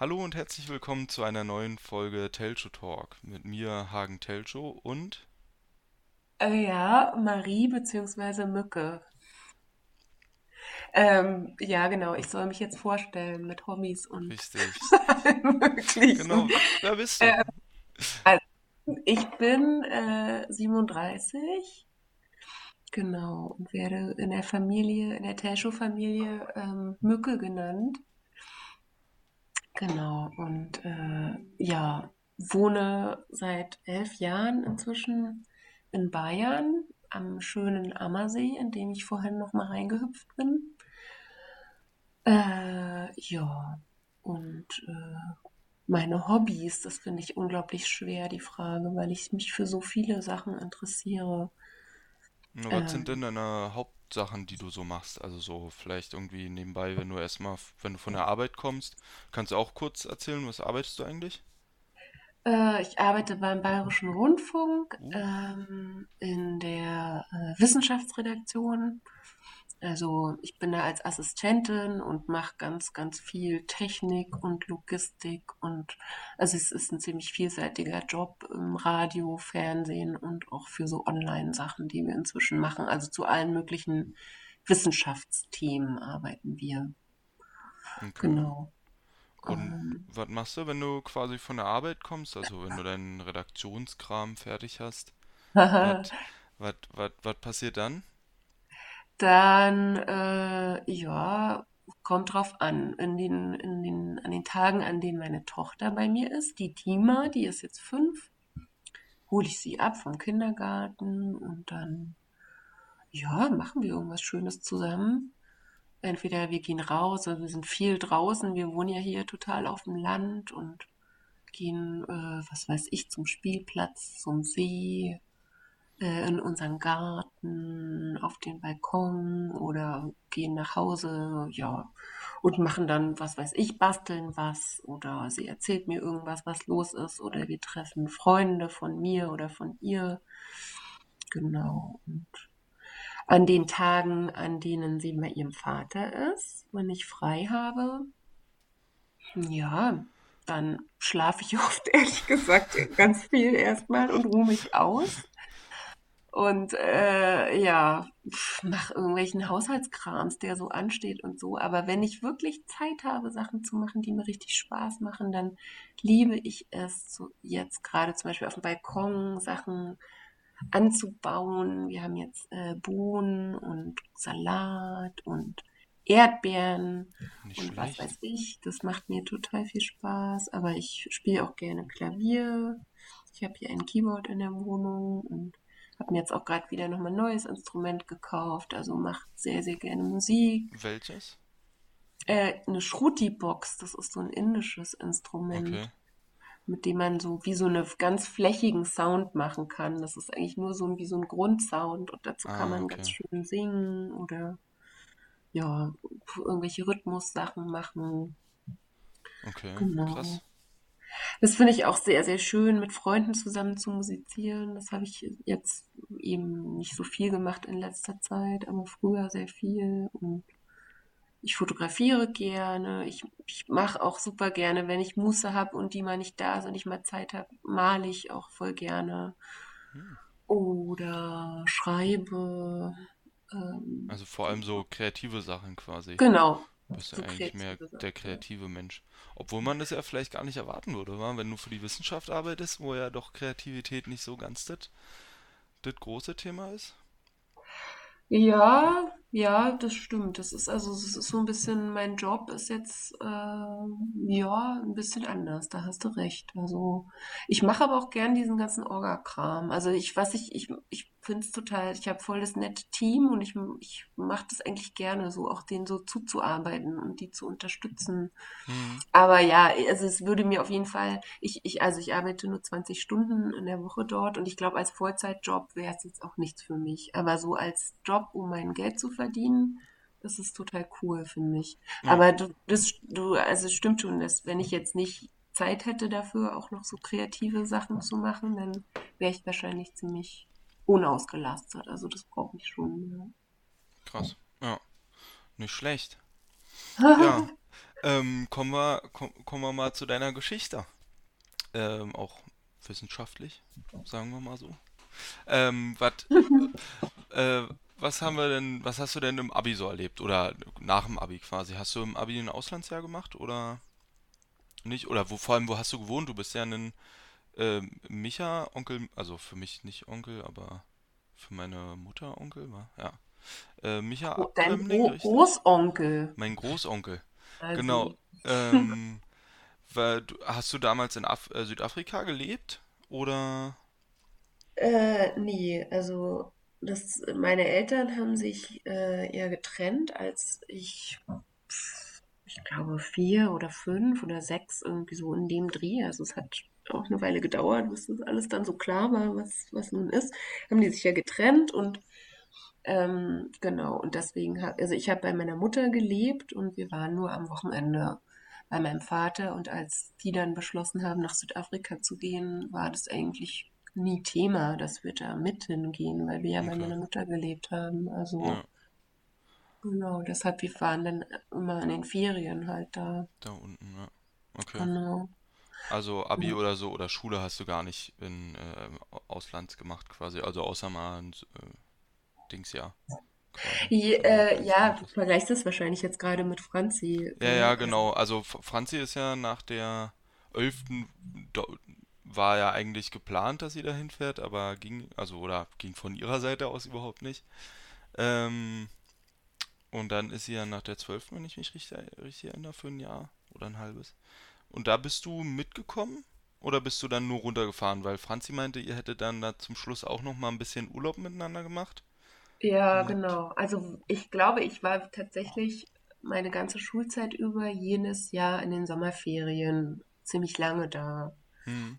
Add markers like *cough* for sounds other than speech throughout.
Hallo und herzlich willkommen zu einer neuen Folge Telcho Talk mit mir, Hagen Telcho und Äh, ja, Marie beziehungsweise Mücke. Ähm, ja, genau, ich soll mich jetzt vorstellen mit Hobbys und richtig. *laughs* Genau, wer bist du? Ähm, also, ich bin äh, 37, genau, und werde in der Familie, in der Tescho-Familie ähm, Mücke genannt. Genau, und äh, ja, wohne seit elf Jahren inzwischen in Bayern am schönen Ammersee, in den ich vorhin noch mal reingehüpft bin. Äh, ja, und äh, meine Hobbys, das finde ich unglaublich schwer, die Frage, weil ich mich für so viele Sachen interessiere. Was sind denn Ähm, deine Hauptsachen, die du so machst? Also so vielleicht irgendwie nebenbei, wenn du erstmal, wenn du von der Arbeit kommst, kannst du auch kurz erzählen, was arbeitest du eigentlich? äh, ich arbeite beim Bayerischen Rundfunk Uh, ähm, in der äh, Wissenschaftsredaktion. Also ich bin da als Assistentin und mache ganz, ganz viel Technik und Logistik und also es ist ein ziemlich vielseitiger Job im Radio, Fernsehen und auch für so Online-Sachen, die wir inzwischen machen. Also zu allen möglichen Wissenschaftsthemen arbeiten wir. okay. Genau. Und Ähm, was machst du, wenn du quasi von der Arbeit kommst? Also wenn du deinen Redaktionskram fertig hast? *laughs* Was, passiert dann? Dann, äh, ja, kommt drauf an. In den, in den, an den Tagen, an denen meine Tochter bei mir ist, die Dima, die ist jetzt fünf, hole ich sie ab vom Kindergarten und dann, ja, machen wir irgendwas Schönes zusammen. Entweder wir gehen raus, also wir sind viel draußen, wir wohnen ja hier total auf dem Land und gehen, äh, was weiß ich, zum Spielplatz, zum See, in unseren Garten, auf den Balkon oder gehen nach Hause, ja, und machen dann, was weiß ich, basteln was oder sie erzählt mir irgendwas, was los ist oder wir treffen Freunde von mir oder von ihr. Genau. Und an den Tagen, an denen sie bei ihrem Vater ist, wenn ich frei habe, ja, dann schlafe ich *laughs* oft, ehrlich gesagt, ganz viel erstmal und ruhe mich aus. Und äh, ja, pf, mach irgendwelchen Haushaltskrams, der so ansteht und so. Aber wenn ich wirklich Zeit habe, Sachen zu machen, die mir richtig Spaß machen, dann liebe ich es, so jetzt gerade zum Beispiel auf dem Balkon Sachen anzubauen. Wir haben jetzt äh, Bohnen und Salat und Erdbeeren Nicht und was schlecht. weiß ich. Das macht mir total viel Spaß. Aber ich spiele auch gerne Klavier. Ich habe hier ein Keyboard in der Wohnung und habe mir jetzt auch gerade wieder nochmal ein neues Instrument gekauft. Also macht sehr, sehr gerne Musik. Welches? Äh, eine Shruti-Box, das ist so ein indisches Okay. Instrument mit dem man so wie so eine ganz flächigen Sound machen kann. Das ist eigentlich nur so ein, wie so ein Grundsound und dazu kann Ah, man ganz okay. schön singen oder ja, irgendwelche Rhythmussachen machen. Okay. Genau. Krass. Das finde ich auch sehr, sehr schön, mit Freunden zusammen zu musizieren. Das habe ich jetzt eben nicht so viel gemacht in letzter Zeit, aber früher sehr viel. Und ich fotografiere gerne. Ich, ich mache auch super gerne, wenn ich Muße habe und die mal nicht da ist und ich mal Zeit habe, male ich auch voll gerne. Hm. Oder schreibe. Ähm, Also vor allem so kreative Sachen quasi. genau, Bist du eigentlich mehr der kreative Mensch. Obwohl man das ja vielleicht gar nicht erwarten würde, wa? Wenn du für die Wissenschaft arbeitest, wo ja doch Kreativität nicht so ganz das, das große Thema ist. Ja, ja, das stimmt. Das ist also, es ist so ein bisschen, mein Job ist jetzt, äh, ja, ein bisschen anders. Da hast du recht. Also, ich mache aber auch gern diesen ganzen Orga-Kram. Also, ich, was ich, ich, ich finde es total, ich habe voll das nette Team und ich, ich mache das eigentlich gerne, so auch denen so zuzuarbeiten und die zu unterstützen. Hm. Aber ja, also es würde mir auf jeden Fall, ich, ich, also ich arbeite nur 20 Stunden in der Woche dort und ich glaube, als Vollzeitjob wäre es jetzt auch nichts für mich. Aber so als Job, um mein Geld zu verdienen, das ist total cool, finde ich. Ja, Aber du, das, du, also es stimmt schon, dass wenn ich jetzt nicht Zeit hätte dafür, auch noch so kreative Sachen zu machen, dann wäre ich wahrscheinlich ziemlich unausgelastet. Also das brauche ich schon. krass. Ja, nicht schlecht. Ja. *laughs* Ja, Ähm, kommen wir, komm, kommen wir mal zu deiner Geschichte. Ähm, auch wissenschaftlich, sagen wir mal so. Ähm, wat, *laughs* äh, was haben wir denn, was hast du denn im Abi so erlebt? Oder nach dem Abi quasi? Hast du im Abi ein Auslandsjahr gemacht oder nicht? Oder wo, vor allem, wo hast du gewohnt? Du bist ja ein äh, Micha, Onkel, also für mich nicht Onkel, aber für meine Mutter Onkel, war, ja. Äh, Micha Gro- Dein Gro richtig? Großonkel. Mein Großonkel. *laughs* Genau. Also, Ähm, *laughs* war, du, hast du damals in Af äh, Südafrika gelebt? Oder? äh, nee, also das, meine Eltern haben sich äh, eher getrennt, als ich, ich glaube, vier oder fünf oder sechs irgendwie so in dem Dreh. Also es hat auch eine Weile gedauert, bis das alles dann so klar war, was, was nun ist. Haben die sich ja getrennt und ähm, genau, und deswegen, ha- also ich habe bei meiner Mutter gelebt und wir waren nur am Wochenende bei meinem Vater und als die dann beschlossen haben, nach Südafrika zu gehen, war das eigentlich nie Thema, dass wir da mit hingehen, weil wir ja bei Okay. meiner Mutter gelebt haben. Also Ja, genau, deshalb, wir waren dann immer in den Ferien halt da. da unten, ja. Okay. Genau. Also Abi oder so oder Schule hast du gar nicht in äh, Ausland gemacht quasi. Also außer mal ein äh, Dingsjahr. Je, äh, ja, du vergleichst das wahrscheinlich jetzt gerade mit Franzi, Ja, ja, Also, genau. Also Franzi ist ja nach der 11. Do- war ja eigentlich geplant, dass sie dahin fährt, aber ging, also oder ging von ihrer Seite aus überhaupt nicht. Ähm, und dann ist sie ja nach der 12., wenn ich mich richtig, richtig erinnere, für ein Jahr oder ein halbes. Und da bist du mitgekommen? Oder bist du dann nur runtergefahren? Weil Franzi meinte, ihr hättet dann da zum Schluss auch noch mal ein bisschen Urlaub miteinander gemacht. Ja, Und, genau. Also ich glaube, ich war tatsächlich meine ganze Schulzeit über jenes Jahr in den Sommerferien ziemlich lange da. hm,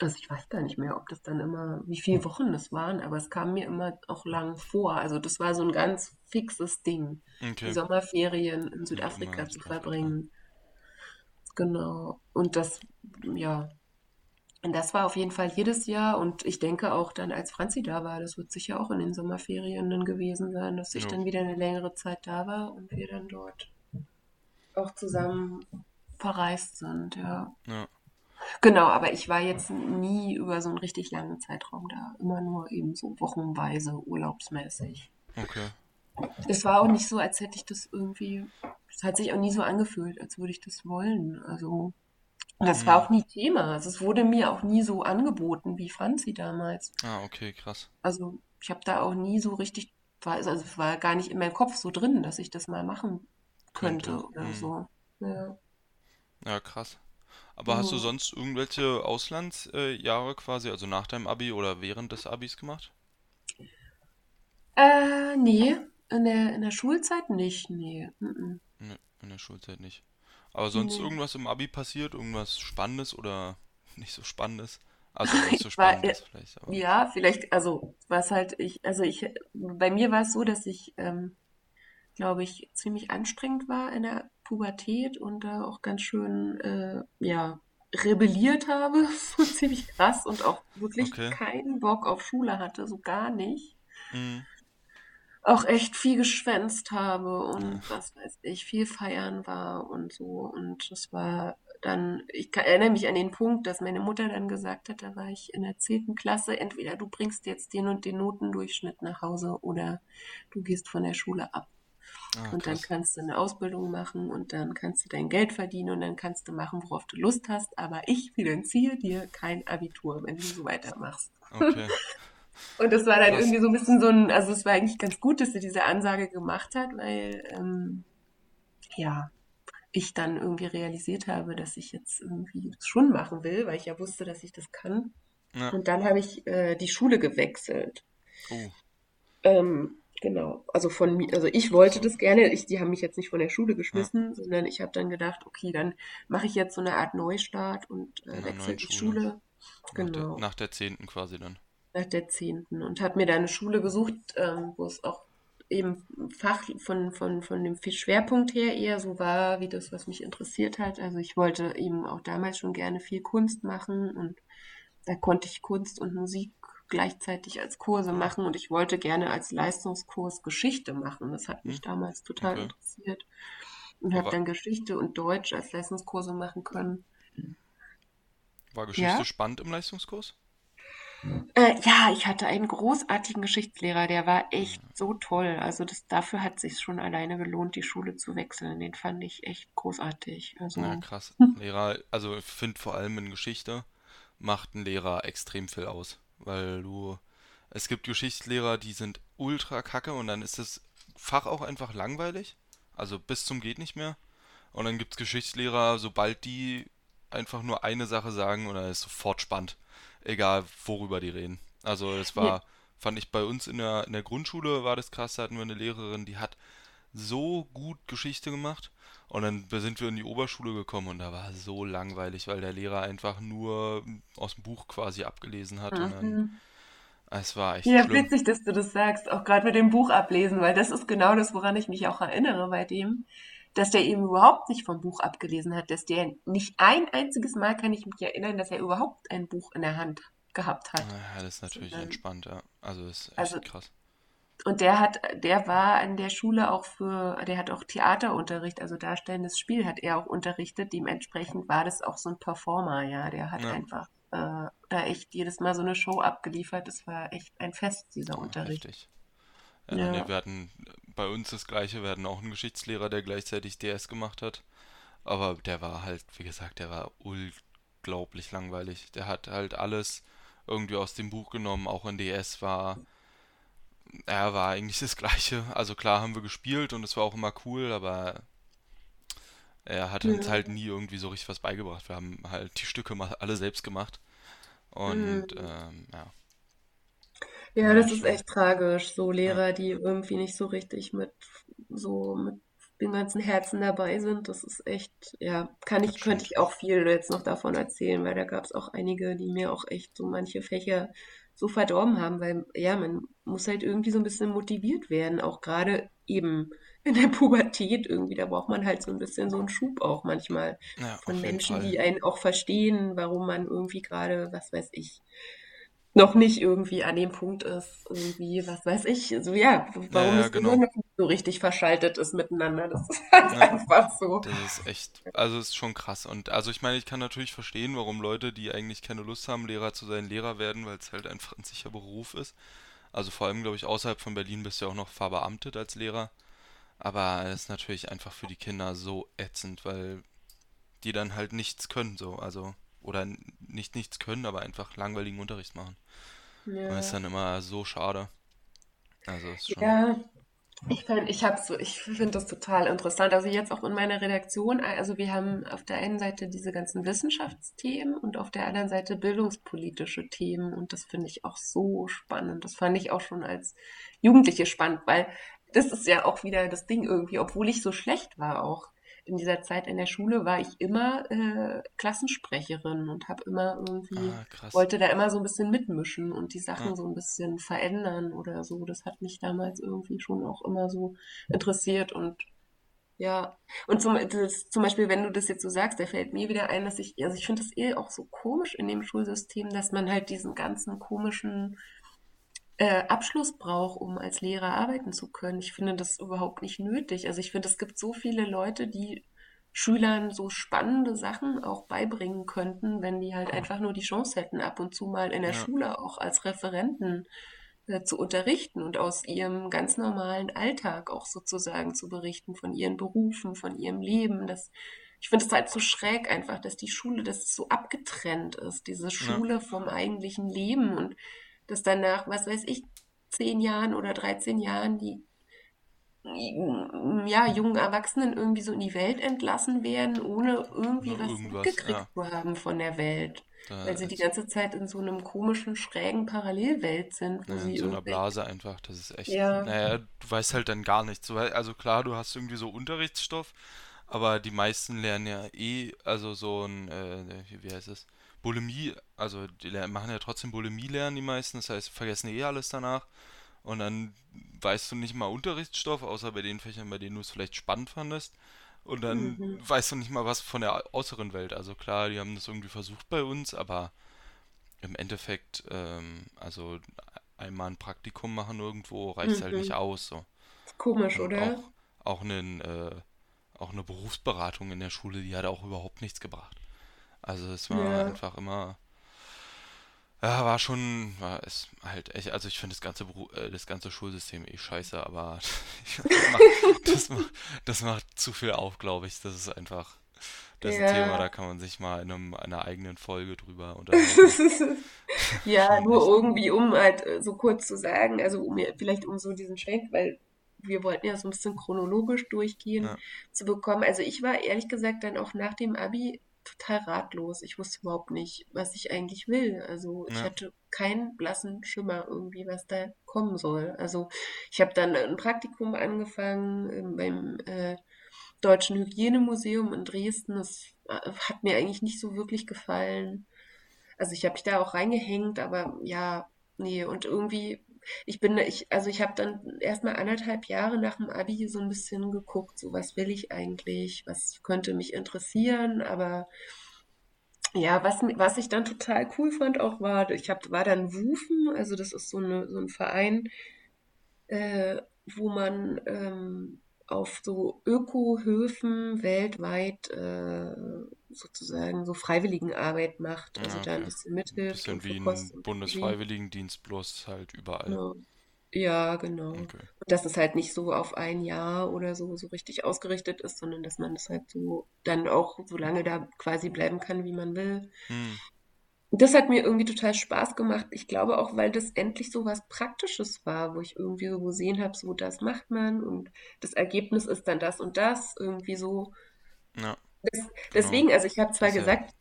Also ich weiß gar nicht mehr, ob das dann immer, wie viele Wochen das waren, aber es kam mir immer auch lang vor. Also das war so ein ganz fixes Ding, die okay. Sommerferien in Ja, Südafrika in zu verbringen. Genau. Und das, ja, und das war auf jeden Fall jedes Jahr. Und ich denke auch dann, als Franzi da war, das wird sicher auch in den Sommerferien dann gewesen sein, dass ich Jo, dann wieder eine längere Zeit da war und wir dann dort auch zusammen verreist sind, ja. ja, Genau, aber ich war jetzt nie über so einen richtig langen Zeitraum da. Immer nur eben so wochenweise urlaubsmäßig. okay. Es war auch nicht so, als hätte ich das irgendwie, es hat sich auch nie so angefühlt, als würde ich das wollen. Also, und das war Hm. auch nie Thema. Also, es wurde mir auch nie so angeboten wie Franzi damals. Ah, okay, krass. Also, ich habe da auch nie so richtig, war, also es war gar nicht in meinem Kopf so drin, dass ich das mal machen Könnte. könnte oder Hm. so. Ja. Ja, krass. Aber hast du sonst irgendwelche Auslandsjahre Jahre quasi, also nach deinem Abi oder während des Abis gemacht? Äh, nee, in der, in der Schulzeit nicht, nee. Mm Ne, in der Schulzeit nicht. Aber sonst Nee. irgendwas im Abi passiert? Irgendwas Spannendes oder *laughs* nicht so Spannendes? Also nicht so Ich war, äh, Spannendes vielleicht, aber. ja, vielleicht, also, was halt, ich, also ich, bei mir war es so, dass ich, ähm, glaube ich, ziemlich anstrengend war in der Pubertät und da auch ganz schön, äh, ja, rebelliert habe, *laughs* so ziemlich krass und auch wirklich Okay. keinen Bock auf Schule hatte, so gar nicht. Mhm. Auch echt viel geschwänzt habe und was weiß ich, viel feiern war und so. Und das war dann, ich erinnere mich an den Punkt, dass meine Mutter dann gesagt hat, da war ich in der zehnten Klasse, entweder du bringst jetzt den und den Notendurchschnitt nach Hause oder du gehst von der Schule ab. Ah, Und dann kannst du eine Ausbildung machen und dann kannst du dein Geld verdienen und dann kannst du machen, worauf du Lust hast. Aber ich finanziere dir kein Abitur, wenn du so weitermachst. Okay. *laughs* Und das war dann Krass. irgendwie so ein bisschen so ein, also es war eigentlich ganz gut, dass sie diese Ansage gemacht hat, weil ähm, ja, ich dann irgendwie realisiert habe, dass ich jetzt irgendwie das schon machen will, weil ich ja wusste, dass ich das kann. Ja. Und dann habe ich äh, die Schule gewechselt. Oh, Ähm, genau, also von mir, also ich wollte das gerne, ich, die haben mich jetzt nicht von der Schule Ja. geschmissen, sondern ich habe dann gedacht, okay, dann mache ich jetzt so eine Art Neustart und äh, wechsle die Schule. Schule, Nach der, genau, nach der zehnten quasi dann. Nach der zehnten und habe mir da eine Schule gesucht, ähm, wo es auch eben Fach von, von, von dem Schwerpunkt her eher so war, wie das, was mich interessiert hat. Also ich wollte eben auch damals schon gerne viel Kunst machen und da konnte ich Kunst und Musik gleichzeitig als Kurse machen und ich wollte gerne als Leistungskurs Geschichte machen. Das hat mich damals total Okay. interessiert. und habe dann Geschichte und Deutsch als Leistungskurse machen können. war Geschichte Ja? spannend im Leistungskurs? Äh, ja, ich hatte einen großartigen Geschichtslehrer, der war echt so toll. Also das, dafür hat sich schon alleine gelohnt, die Schule zu wechseln. Den fand ich echt großartig. Also, krass. *laughs* Lehrer, also ich finde vor allem in Geschichte macht ein Lehrer extrem viel aus, weil du, es gibt Geschichtslehrer, die sind ultra kacke und dann ist das Fach auch einfach langweilig, also bis zum geht nicht mehr. Und dann gibt es Geschichtslehrer, sobald die einfach nur eine Sache sagen und dann ist sofort spannend, egal worüber die reden. Also das ja, war, fand ich bei uns in der, in der Grundschule war das krass, da hatten wir eine Lehrerin, die hat so gut Geschichte gemacht. Und dann sind wir in die Oberschule gekommen und da war es so langweilig, weil der Lehrer einfach nur aus dem Buch quasi abgelesen hat und dann, mhm. es war echt Ja, schlimm. witzig, dass du das sagst, auch gerade mit dem Buch ablesen, weil das ist genau das, woran ich mich auch erinnere bei dem, dass der eben überhaupt nicht vom Buch abgelesen hat, dass der nicht ein einziges Mal kann ich mich erinnern, dass er überhaupt ein Buch in der Hand gehabt hat, Ja, das ist natürlich sondern entspannt, ja. Also ist also echt krass. Und der hat, der war an der Schule auch für, der hat auch Theaterunterricht, also darstellendes Spiel hat er auch unterrichtet. Dementsprechend war das auch so ein Performer, ja. Der hat Ja, einfach äh, da echt jedes Mal so eine Show abgeliefert. Das war echt ein Fest, dieser ja, Unterricht. heftig. Ja, Ja. wir hatten bei uns das Gleiche, wir hatten auch einen Geschichtslehrer, der gleichzeitig DS gemacht hat. Aber der war halt, wie gesagt, der war unglaublich langweilig. Der hat halt alles irgendwie aus dem Buch genommen, auch in DS war, er war eigentlich das Gleiche. Also klar haben wir gespielt und es war auch immer cool, aber er hat uns halt nie irgendwie so richtig was beigebracht. Wir haben halt die Stücke mal alle selbst gemacht und Mhm. ähm, ja, Ja, das ist echt tragisch. So Lehrer, die irgendwie nicht so richtig mit so mit dem ganzen Herzen dabei sind. Das ist echt, ja, kann ich, könnte ich auch viel jetzt noch davon erzählen, weil da gab es auch einige, die mir auch echt so manche Fächer so verdorben haben, weil ja, man muss halt irgendwie so ein bisschen motiviert werden, auch gerade eben in der *laughs* Pubertät irgendwie. Da braucht man halt so ein bisschen so einen Schub auch manchmal Ja, von Menschen, Fall. die einen auch verstehen, warum man irgendwie gerade, was weiß ich, noch nicht irgendwie an dem Punkt ist, irgendwie, was weiß ich, so ja, Ja, warum ja, das Gehirn genau. noch nicht so richtig verschaltet ist miteinander. Das ist *laughs* halt Ja, einfach so. das ist echt, also ist schon krass. Und also ich meine, ich kann natürlich verstehen, warum Leute, die eigentlich keine Lust haben, Lehrer zu sein, Lehrer werden, weil es halt einfach ein sicherer Beruf ist. Also vor allem, glaube ich, außerhalb von Berlin bist du ja auch noch verbeamtet als Lehrer. Aber es ist natürlich einfach für die Kinder so ätzend, weil die dann halt nichts können, so. Also, oder nicht nichts können, aber einfach langweiligen Unterricht machen. Und das ist Ja, dann immer so schade. Also, ist schon, ja, ich find, ich habe so, ich finde das total interessant. Also jetzt auch in meiner Redaktion, also wir haben auf der einen Seite diese ganzen Wissenschaftsthemen und auf der anderen Seite bildungspolitische Themen und das finde ich auch so spannend. Das fand ich auch schon als Jugendliche spannend, weil das ist ja auch wieder das Ding irgendwie, obwohl ich so schlecht war auch in dieser Zeit in der Schule, war ich immer äh, Klassensprecherin und habe immer irgendwie, ah, wollte da immer so ein bisschen mitmischen und die Ja, Sachen so ein bisschen verändern oder so. Das hat mich damals irgendwie schon auch immer so interessiert und ja. Und zum, das, zum Beispiel, wenn du das jetzt so sagst, da fällt mir wieder ein, dass ich, also ich finde das eh auch so komisch in dem Schulsystem, dass man halt diesen ganzen komischen äh, Abschluss braucht, um als Lehrer arbeiten zu können. Ich finde das überhaupt nicht nötig. Also ich finde, es gibt so viele Leute, die Schülern so spannende Sachen auch beibringen könnten, wenn die halt einfach nur die Chance hätten, ab und zu mal in der ja, Schule auch als Referenten äh, zu unterrichten und aus ihrem ganz normalen Alltag auch sozusagen zu berichten, von ihren Berufen, von ihrem Leben. Das, ich finde es halt so schräg einfach, dass die Schule, dass es so abgetrennt ist, diese ja, Schule vom eigentlichen Leben und dass dann nach, was weiß ich, zehn Jahren oder 13 Jahren die ja, jungen Erwachsenen irgendwie so in die Welt entlassen werden, ohne irgendwie was mitgekriegt ja. zu haben von der Welt. Da Weil sie die ganze Zeit in so einem komischen, schrägen Parallelwelt sind, wo in sie so einer. Blase einfach, das ist echt, Ja. naja, du weißt halt dann gar nichts. Also klar, du hast irgendwie so Unterrichtsstoff, aber die meisten lernen ja eh, also so ein, äh, wie, wie heißt es? Bulimie, also die machen ja trotzdem Bulimie lernen die meisten, das heißt, vergessen eh alles danach. Und dann weißt du nicht mal Unterrichtsstoff, außer bei den Fächern, bei denen du es vielleicht spannend fandest. Und dann Mhm. weißt du nicht mal was von der äußeren Welt. Also klar, die haben das irgendwie versucht bei uns, aber im Endeffekt, ähm, also einmal ein Praktikum machen irgendwo reicht halt nicht Mhm. aus. So. Komisch, Und auch, oder? auch einen, äh, auch eine Berufsberatung in der Schule, die hat auch überhaupt nichts gebracht. Also es war Ja. einfach immer, ja, war schon, war es halt echt, also ich finde das ganze Beru äh, das ganze Schulsystem eh scheiße, aber *laughs* das macht, das macht, das macht zu viel auf, glaube ich. Das ist einfach, das ist ein Thema, da Ja. kann man sich mal in einem, einer eigenen Folge drüber *laughs* unterhalten. Ja, nur echt. irgendwie, um halt äh, so kurz zu sagen, also um vielleicht um so diesen Schwenk, weil wir wollten ja so ein bisschen chronologisch durchgehen, Ja, zu bekommen. Also ich war ehrlich gesagt dann auch nach dem Abi total ratlos. Ich wusste überhaupt nicht, was ich eigentlich will. Also ich ja, hatte keinen blassen Schimmer irgendwie, was da kommen soll. Also ich habe dann ein Praktikum angefangen ähm, beim äh, Deutschen Hygienemuseum in Dresden. Das äh, hat mir eigentlich nicht so wirklich gefallen. Also ich habe mich da auch reingehängt, aber ja, nee, und irgendwie, ich bin, ich, also ich habe dann erstmal anderthalb Jahre nach dem Abi so ein bisschen geguckt, so was will ich eigentlich, was könnte mich interessieren, aber ja, was, was ich dann total cool fand auch war, ich hab, war dann WUFEN, also das ist so eine, so ein Verein, äh, wo man ähm, auf so Ökohöfen weltweit äh, sozusagen so Freiwilligenarbeit macht, also ja, da ein bisschen mithilft Bisschen und für wie ein und. Bundesfreiwilligendienst, bloß halt überall. Genau. Ja, genau. Und Okay. dass es halt nicht so auf ein Jahr oder so so richtig ausgerichtet ist, sondern dass man das halt so dann auch so lange da quasi bleiben kann, wie man will. Hm, Und das hat mir irgendwie total Spaß gemacht. Ich glaube auch, weil das endlich so was Praktisches war, wo ich irgendwie so gesehen habe, so das macht man und das Ergebnis ist dann das und das irgendwie so. ja, Das, genau. deswegen, also ich habe zwar ja, gesagt,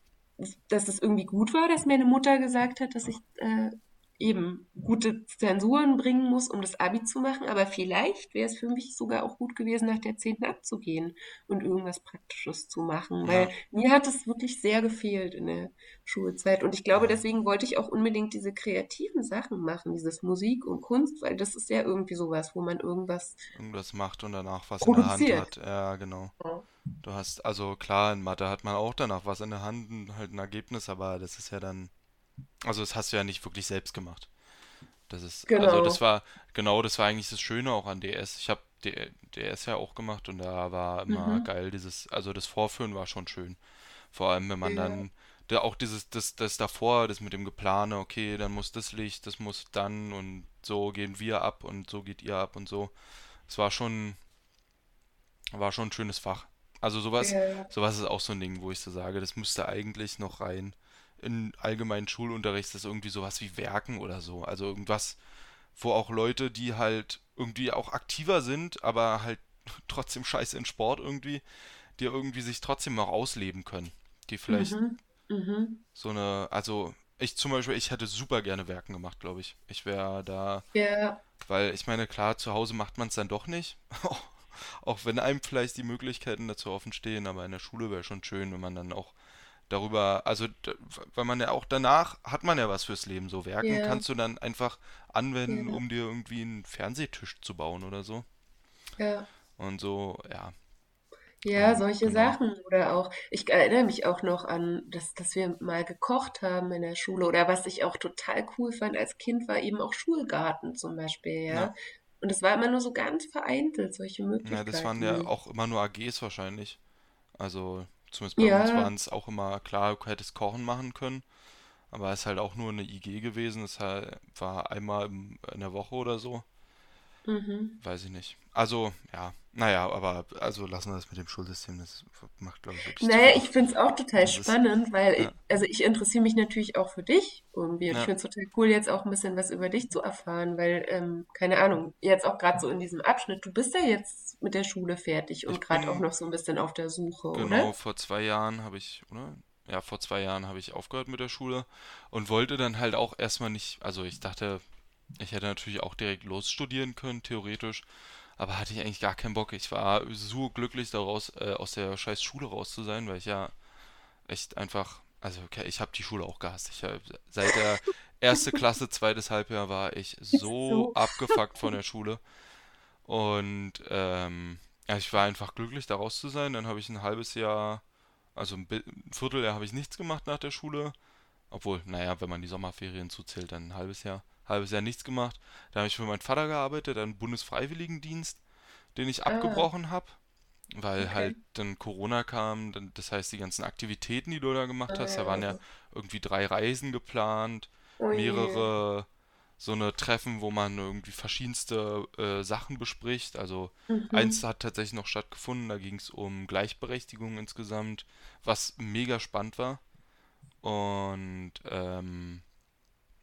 dass es irgendwie gut war, dass meine Mutter gesagt hat, dass ich äh, eben gute Zensuren bringen muss, um das Abi zu machen, aber vielleicht wäre es für mich sogar auch gut gewesen, nach der Zehnten abzugehen und irgendwas Praktisches zu machen, weil ja, mir hat es wirklich sehr gefehlt in der Schulzeit und ich glaube, deswegen wollte ich auch unbedingt diese kreativen Sachen machen, dieses Musik und Kunst, weil das ist ja irgendwie sowas, wo man irgendwas Irgendwas macht und danach was in der Hand hat. Ja, genau. Ja. Du hast, also klar, in Mathe hat man auch danach was in der Hand und halt ein Ergebnis, aber das ist ja dann, also das hast du ja nicht wirklich selbst gemacht. Das ist, also das Genau. war, genau, das war eigentlich das Schöne auch an DS. Ich habe DS ja auch gemacht und da war immer Mhm. geil, dieses, also das Vorführen war schon schön. Vor allem, wenn man Ja. dann, da auch dieses, das, das davor, das mit dem Geplane, okay, dann muss das Licht, das muss dann und so gehen wir ab und so geht ihr ab und so. Es war schon, war schon ein schönes Fach. Also sowas, Ja. sowas ist auch so ein Ding, wo ich so sage, das müsste eigentlich noch rein in allgemeinen Schulunterricht, das ist irgendwie sowas wie Werken oder so. Also irgendwas, wo auch Leute, die halt irgendwie auch aktiver sind, aber halt *laughs* trotzdem scheiße in Sport irgendwie, die irgendwie sich trotzdem noch ausleben können. Die vielleicht Mhm. Mhm. so eine, also ich zum Beispiel, ich hätte super gerne Werken gemacht, glaube ich. Ich wäre da, Ja. weil ich meine, klar, zu Hause macht man es dann doch nicht. *laughs* Auch wenn einem vielleicht die Möglichkeiten dazu offen stehen, aber in der Schule wäre schon schön, wenn man dann auch darüber, also weil man ja auch danach hat man ja was fürs Leben. So Werken Ja. kannst du dann einfach anwenden, Ja. um dir irgendwie einen Fernsehtisch zu bauen oder so. Ja. Und so, ja, Ja, ähm, solche genau. Sachen. Oder auch, ich erinnere mich auch noch an, dass, dass wir mal gekocht haben in der Schule. Oder was ich auch total cool fand als Kind, war eben auch Schulgarten zum Beispiel, Ja, ja. Und es war immer nur so ganz vereinzelt, solche ja, das waren ja Möglichkeiten. auch immer nur AGs wahrscheinlich. Also zumindest bei uns Ja, waren es auch immer klar, du hättest Kochen machen können, aber es ist halt auch nur eine IG gewesen. Es war einmal in der Woche oder so. mhm. Weiß ich nicht. Also, ja, naja, aber also lassen wir das mit dem Schulsystem, das macht, glaube ich, wirklich Naja, ich finde es auch total Das ist, spannend, weil ich, ja, also ich interessiere mich natürlich auch für dich irgendwie und ich ja, finde es total cool, jetzt auch ein bisschen was über dich zu erfahren, weil, ähm, keine Ahnung, jetzt auch gerade so in diesem Abschnitt, du bist ja jetzt mit der Schule fertig und ich gerade auch noch so ein bisschen auf der Suche, genau, oder? vor zwei Jahren habe ich, oder? Ja, vor zwei Jahren habe ich aufgehört mit der Schule und wollte dann halt auch erstmal nicht, also ich dachte, ich hätte natürlich auch direkt losstudieren können, theoretisch, aber hatte ich eigentlich gar keinen Bock. Ich war so glücklich daraus, äh, aus der scheiß Schule raus zu sein, weil ich ja echt einfach, also okay, ich habe die Schule auch gehasst. Ich seit der *laughs* erste Klasse, zweites Halbjahr war ich so so. *laughs* abgefuckt von der Schule und ähm, ich war einfach glücklich, da raus zu sein. Dann habe ich ein halbes Jahr, also ein Vierteljahr habe ich nichts gemacht nach der Schule. Obwohl, naja, wenn man die Sommerferien zuzählt, dann ein halbes Jahr. Halbes Jahr nichts gemacht. Da habe ich für meinen Vater gearbeitet, einen Bundesfreiwilligendienst, den ich Ah, abgebrochen habe. weil Okay. halt dann Corona kam, dann, das heißt, die ganzen Aktivitäten, die du da gemacht Ah, hast, da waren ja ja. irgendwie drei Reisen geplant, je. mehrere so eine Treffen, wo man irgendwie verschiedenste äh, Sachen bespricht. Also eins Mhm. hat tatsächlich noch stattgefunden, da ging es um Gleichberechtigung insgesamt, was mega spannend war. Und ähm,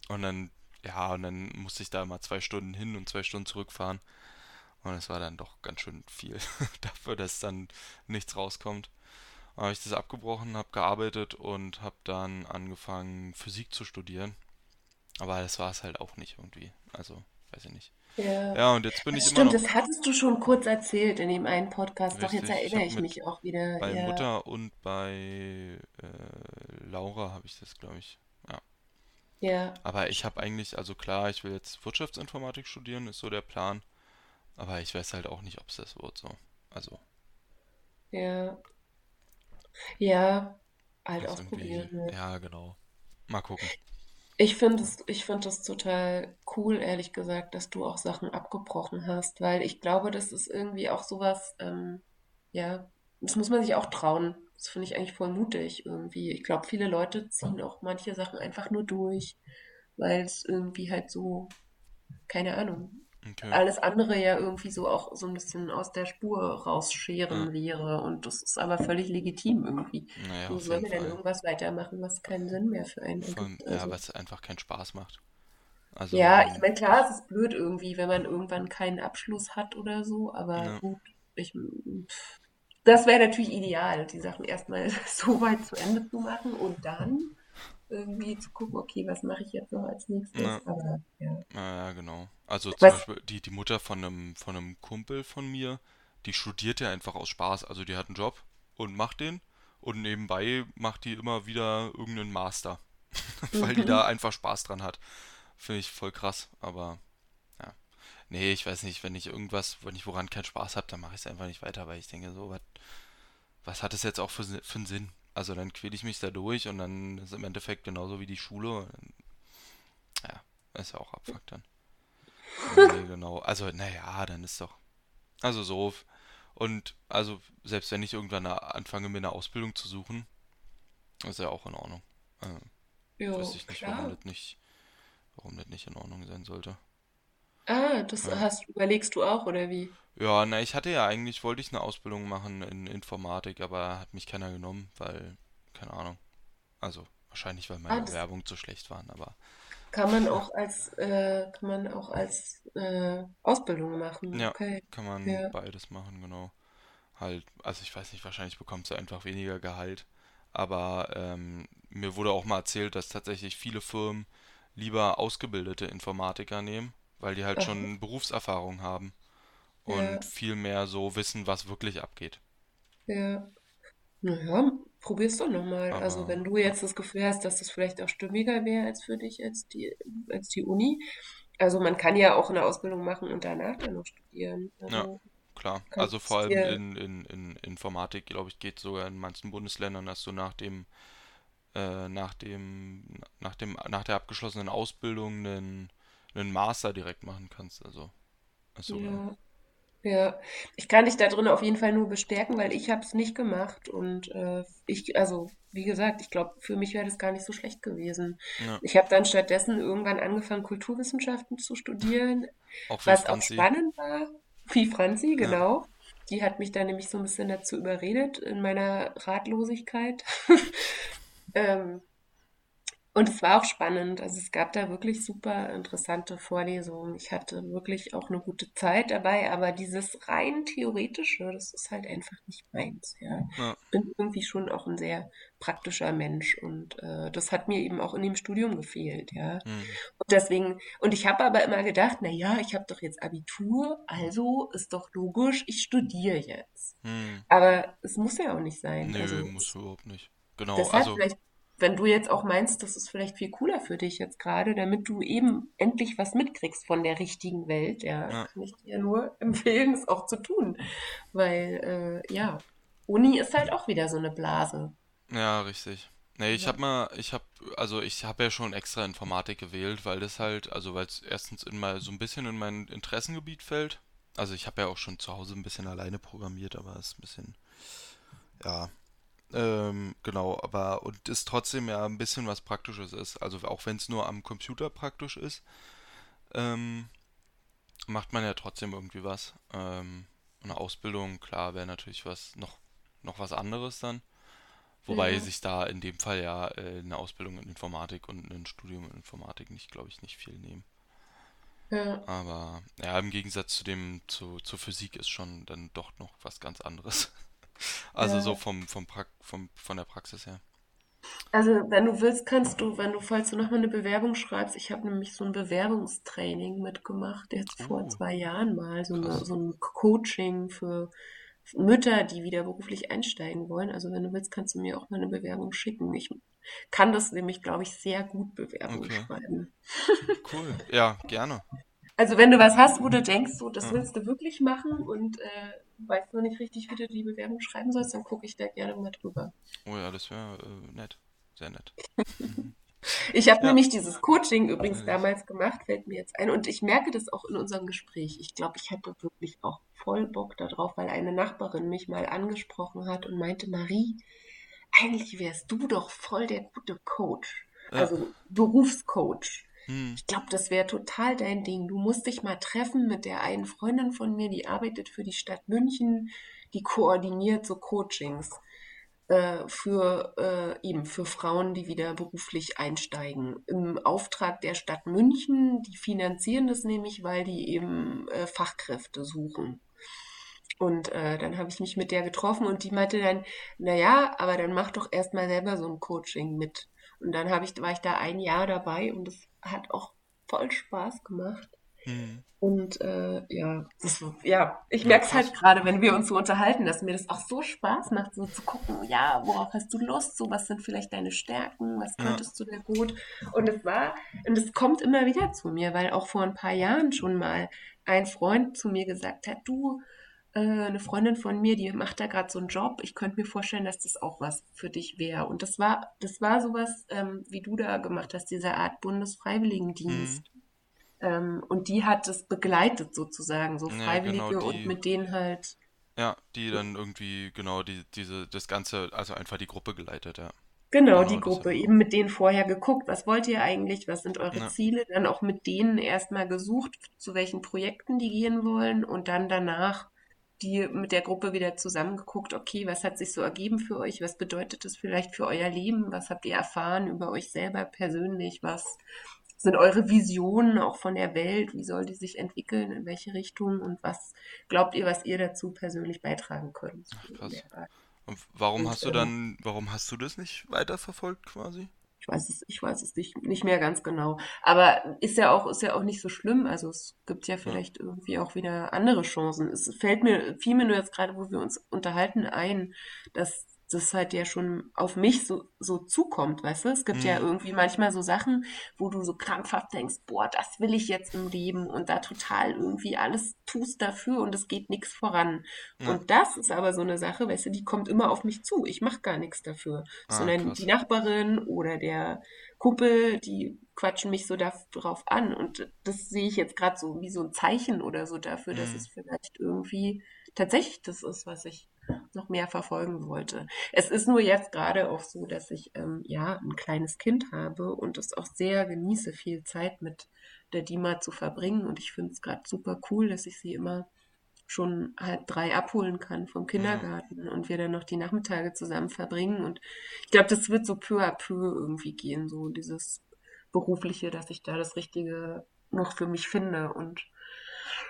und dann, ja, und dann musste ich da mal zwei Stunden hin und zwei Stunden zurückfahren. Und es war dann doch ganz schön viel *laughs* dafür, dass dann nichts rauskommt. Habe ich das abgebrochen, habe gearbeitet und habe dann angefangen, Physik zu studieren. Aber das war es halt auch nicht irgendwie. Also, weiß ich nicht. Ja. Ja, und jetzt bin ich Das immer stimmt, noch das hattest du schon kurz erzählt in dem einen Podcast. Doch, jetzt richtig. Ich erinnere ich mit mich auch wieder. bei Ja, Mutter und bei äh, Laura habe ich das, glaube ich. Ja. Aber ich habe eigentlich, also klar, ich will jetzt Wirtschaftsinformatik studieren, ist so der Plan. Aber ich weiß halt auch nicht, ob es das wird so. Also, ja, ja, halt irgendwie, ausprobieren. Ne? ja, genau. Mal gucken. Ich finde es, ich finde das total cool, ehrlich gesagt, dass du auch Sachen abgebrochen hast, weil ich glaube, das ist irgendwie auch sowas, ähm, ja, das muss man sich auch trauen. Das finde ich eigentlich voll mutig irgendwie. Ich glaube, viele Leute ziehen auch manche Sachen einfach nur durch, weil es irgendwie halt so, keine Ahnung, Okay. alles andere ja irgendwie so auch so ein bisschen aus der Spur Ja, rausscheren wäre. Und das ist aber völlig legitim irgendwie. naja, Wie soll man denn irgendwas weitermachen, was keinen Sinn mehr für einen allem, ergibt? ja, Also. was einfach keinen Spaß macht. Also, Ja, ich ähm, meine, klar, es ist blöd irgendwie, wenn man irgendwann keinen Abschluss hat oder so, aber ja, gut, ich, pff, das wäre natürlich ideal, die Sachen erstmal *laughs* so weit zu Ende zu machen und dann irgendwie zu gucken, okay, was mache ich jetzt noch als nächstes? Aber ja. ja, genau. Also zum Was? Beispiel die, die Mutter von einem, von einem Kumpel von mir, die studiert ja einfach aus Spaß. Also die hat einen Job und macht den und nebenbei macht die immer wieder irgendeinen Master, *laughs* weil die da Mhm. einfach Spaß dran hat. Finde ich voll krass, aber. Nee, ich weiß nicht, wenn ich irgendwas, wenn ich woran keinen Spaß habe, dann mache ich es einfach nicht weiter, weil ich denke so, was, was hat es jetzt auch für, für einen Sinn? Also dann quäle ich mich da durch und dann ist es im Endeffekt genauso wie die Schule. Ja, ist ja auch Abfuck dann. Nee, genau. Also, naja, dann ist doch. Also so. Und also, selbst wenn ich irgendwann anfange, mir eine Ausbildung zu suchen, ist ja auch in Ordnung. Wüsste Jo, ich nicht, warum klar. das nicht, warum das nicht in Ordnung sein sollte. Ah, das Ja. hast, überlegst du auch, oder wie? Ja, na, ich hatte ja eigentlich, wollte ich eine Ausbildung machen in Informatik, aber hat mich keiner genommen, weil, keine Ahnung. Also, wahrscheinlich, weil Ah, meine das Bewerbungen zu schlecht waren, aber kann man auch als, äh, kann man auch als äh, Ausbildung machen. ja, Okay. kann man Ja. beides machen, genau. Halt, also ich weiß nicht, wahrscheinlich bekommst du einfach weniger Gehalt, aber ähm, mir wurde auch mal erzählt, dass tatsächlich viele Firmen lieber ausgebildete Informatiker nehmen, weil die halt schon Berufserfahrung haben und Ja. viel mehr so wissen, was wirklich abgeht. Ja. Naja, probier's doch nochmal. Also wenn du ja, jetzt das Gefühl hast, dass das vielleicht auch stimmiger wäre als für dich als die, als die Uni. Also man kann ja auch eine Ausbildung machen und danach dann noch studieren. ja, Also klar. Also vor allem in, in, in Informatik, glaube ich, geht sogar in manchen Bundesländern, dass du nach dem, äh, nach dem, nach dem, nach der abgeschlossenen Ausbildung einen, einen Master direkt machen kannst. Also sogar. ja, ja. Ich kann dich da drin auf jeden Fall nur bestärken, weil ich habe es nicht gemacht und äh, ich, also wie gesagt, ich glaube, für mich wäre das gar nicht so schlecht gewesen. Ja, Ich habe dann stattdessen irgendwann angefangen, Kulturwissenschaften zu studieren, auch Was auch Franzi. spannend war, wie Franzi, Ja, genau. Die hat mich dann nämlich so ein bisschen dazu überredet in meiner Ratlosigkeit. *laughs* Ähm, und es war auch spannend. Also es gab da wirklich super interessante Vorlesungen. Ich hatte wirklich auch eine gute Zeit dabei, aber dieses rein theoretische, das ist halt einfach nicht meins, ja. ja, Ich bin irgendwie schon auch ein sehr praktischer Mensch und äh, das hat mir eben auch in dem Studium gefehlt, ja. hm, Und deswegen, und ich habe aber immer gedacht, na ja, ich habe doch jetzt Abitur, also ist doch logisch, ich studiere jetzt. hm. Aber es muss ja auch nicht sein. Nö, Also muss überhaupt nicht. Genau, deshalb also, vielleicht, wenn du jetzt auch meinst, das ist vielleicht viel cooler für dich jetzt gerade, damit du eben endlich was mitkriegst von der richtigen Welt, ja, ja, kann ich dir nur *laughs* empfehlen, es auch zu tun. Weil, äh, ja, Uni ist halt auch wieder so eine Blase. ja, richtig. Nee, ich Ja. hab mal, ich hab, also ich habe ja schon extra Informatik gewählt, weil das halt, also weil es erstens in mal so ein bisschen in mein Interessengebiet fällt Also ich habe ja auch schon zu Hause ein bisschen alleine programmiert, aber es ist ein bisschen, ja, ähm, genau, aber und ist trotzdem ja ein bisschen was Praktisches ist. Also auch wenn es nur am Computer praktisch ist, ähm, macht man ja trotzdem irgendwie was. Ähm, eine Ausbildung, klar, wäre natürlich was noch, noch was anderes dann. Wobei Ja, sich da in dem Fall ja äh, eine Ausbildung in Informatik und ein Studium in Informatik nicht, glaube ich, nicht viel nehmen. ja, Aber ja, im Gegensatz zu dem, zu, zur Physik ist schon dann doch noch was ganz anderes. *laughs* Also so ja. vom, vom, Prax vom von der Praxis her. Also, wenn du willst, kannst du, wenn du, falls du nochmal eine Bewerbung schreibst, ich habe nämlich so ein Bewerbungstraining mitgemacht, jetzt vor Uh, zwei Jahren mal, so eine, so ein Coaching für Mütter, die wieder beruflich einsteigen wollen. Also, wenn du willst, kannst du mir auch mal eine Bewerbung schicken. Ich kann das nämlich, glaube ich, sehr gut Bewerbung Okay, schreiben. cool. Ja, gerne. Also, wenn du was hast, wo du denkst, so, das Ja. willst du wirklich machen und äh, weißt nur nicht richtig, wie du die Bewerbung schreiben sollst, dann gucke ich da gerne mal drüber. Oh ja, das wäre äh, nett. Sehr nett. *laughs* Ich habe Ja, nämlich dieses Coaching übrigens natürlich. damals gemacht, fällt mir jetzt ein. Und ich merke das auch in unserem Gespräch. Ich glaube, ich hatte wirklich auch voll Bock darauf, weil eine Nachbarin mich mal angesprochen hat und meinte, Marie, eigentlich wärst du doch voll der gute Coach. Ja. Also Berufscoach. Hm. Ich glaube, das wäre total dein Ding. Du musst dich mal treffen mit der einen Freundin von mir, die arbeitet für die Stadt München, die koordiniert so Coachings äh, für äh, eben für Frauen, die wieder beruflich einsteigen. Im Auftrag der Stadt München, die finanzieren das nämlich, weil die eben äh, Fachkräfte suchen. Und äh, dann habe ich mich mit der getroffen und die meinte dann, naja, aber dann mach doch erstmal selber so ein Coaching mit. Und dann habe ich, war ich da ein Jahr dabei und es hat auch voll Spaß gemacht. Hm. Und äh, ja, das, ja, ich Ja, merke es halt gerade, wenn wir uns so unterhalten, dass mir das auch so Spaß macht, so zu gucken, ja, worauf hast du Lust, so was sind vielleicht deine Stärken, was Ja. könntest du da gut. Und es war, und es kommt immer wieder zu mir, weil auch vor ein paar Jahren schon mal ein Freund zu mir gesagt hat, du, äh, eine Freundin von mir, die macht da gerade so einen Job, ich könnte mir vorstellen, dass das auch was für dich wäre. Und das war, das war sowas, ähm, wie du da gemacht hast, diese Art. Bundesfreiwilligendienst. Ähm, und die hat es begleitet sozusagen, so Ja, genau, Freiwillige und die, mit denen halt, ja, die dann irgendwie, genau, die, diese, das Ganze, also einfach die Gruppe geleitet, ja. genau, die Genau, das habe Gruppe, eben auch. mit denen vorher geguckt, was wollt ihr eigentlich, was sind eure Ja, Ziele, dann auch mit denen erstmal gesucht, zu welchen Projekten die gehen wollen und dann danach die mit der Gruppe wieder zusammengeguckt, okay, was hat sich so ergeben für euch, was bedeutet das vielleicht für euer Leben, was habt ihr erfahren über euch selber persönlich, was sind eure Visionen auch von der Welt, wie soll die sich entwickeln, in welche Richtung? Und was glaubt ihr, was ihr dazu persönlich beitragen könnt, ach krass. Und warum Und hast du ähm, dann, warum hast du das nicht weiterverfolgt quasi? Ich weiß es, ich weiß es nicht, nicht mehr ganz genau. Aber ist ja auch, ist ja auch nicht so schlimm. Also es gibt ja Ja, vielleicht irgendwie auch wieder andere Chancen. Es fällt mir, fiel mir nur jetzt gerade, wo wir uns unterhalten, ein, dass das halt ja schon auf mich so, so zukommt, weißt du? Es gibt ja hm. irgendwie manchmal so Sachen, wo du so krampfhaft denkst, boah, das will ich jetzt im Leben und da total irgendwie alles tust dafür und es geht nichts voran. Ja, Und das ist aber so eine Sache, weißt du, die kommt immer auf mich zu. Ich mache gar nichts dafür ah, sondern die krass. Nachbarin oder der Kumpel, die quatschen mich so darauf an. Und das sehe ich jetzt gerade so wie so ein Zeichen oder so dafür, dass Hm. es vielleicht irgendwie tatsächlich das ist, was ich noch mehr verfolgen wollte. Es ist nur jetzt gerade auch so, dass ich ähm, ja ein kleines Kind habe und es auch sehr genieße, viel Zeit mit der Dima zu verbringen. Und ich finde es gerade super cool, dass ich sie immer schon halb drei abholen kann vom Ja, Kindergarten und wir dann noch die Nachmittage zusammen verbringen. Und ich glaube, das wird so peu à peu irgendwie gehen, so dieses Berufliche, dass ich da das Richtige noch für mich finde. Und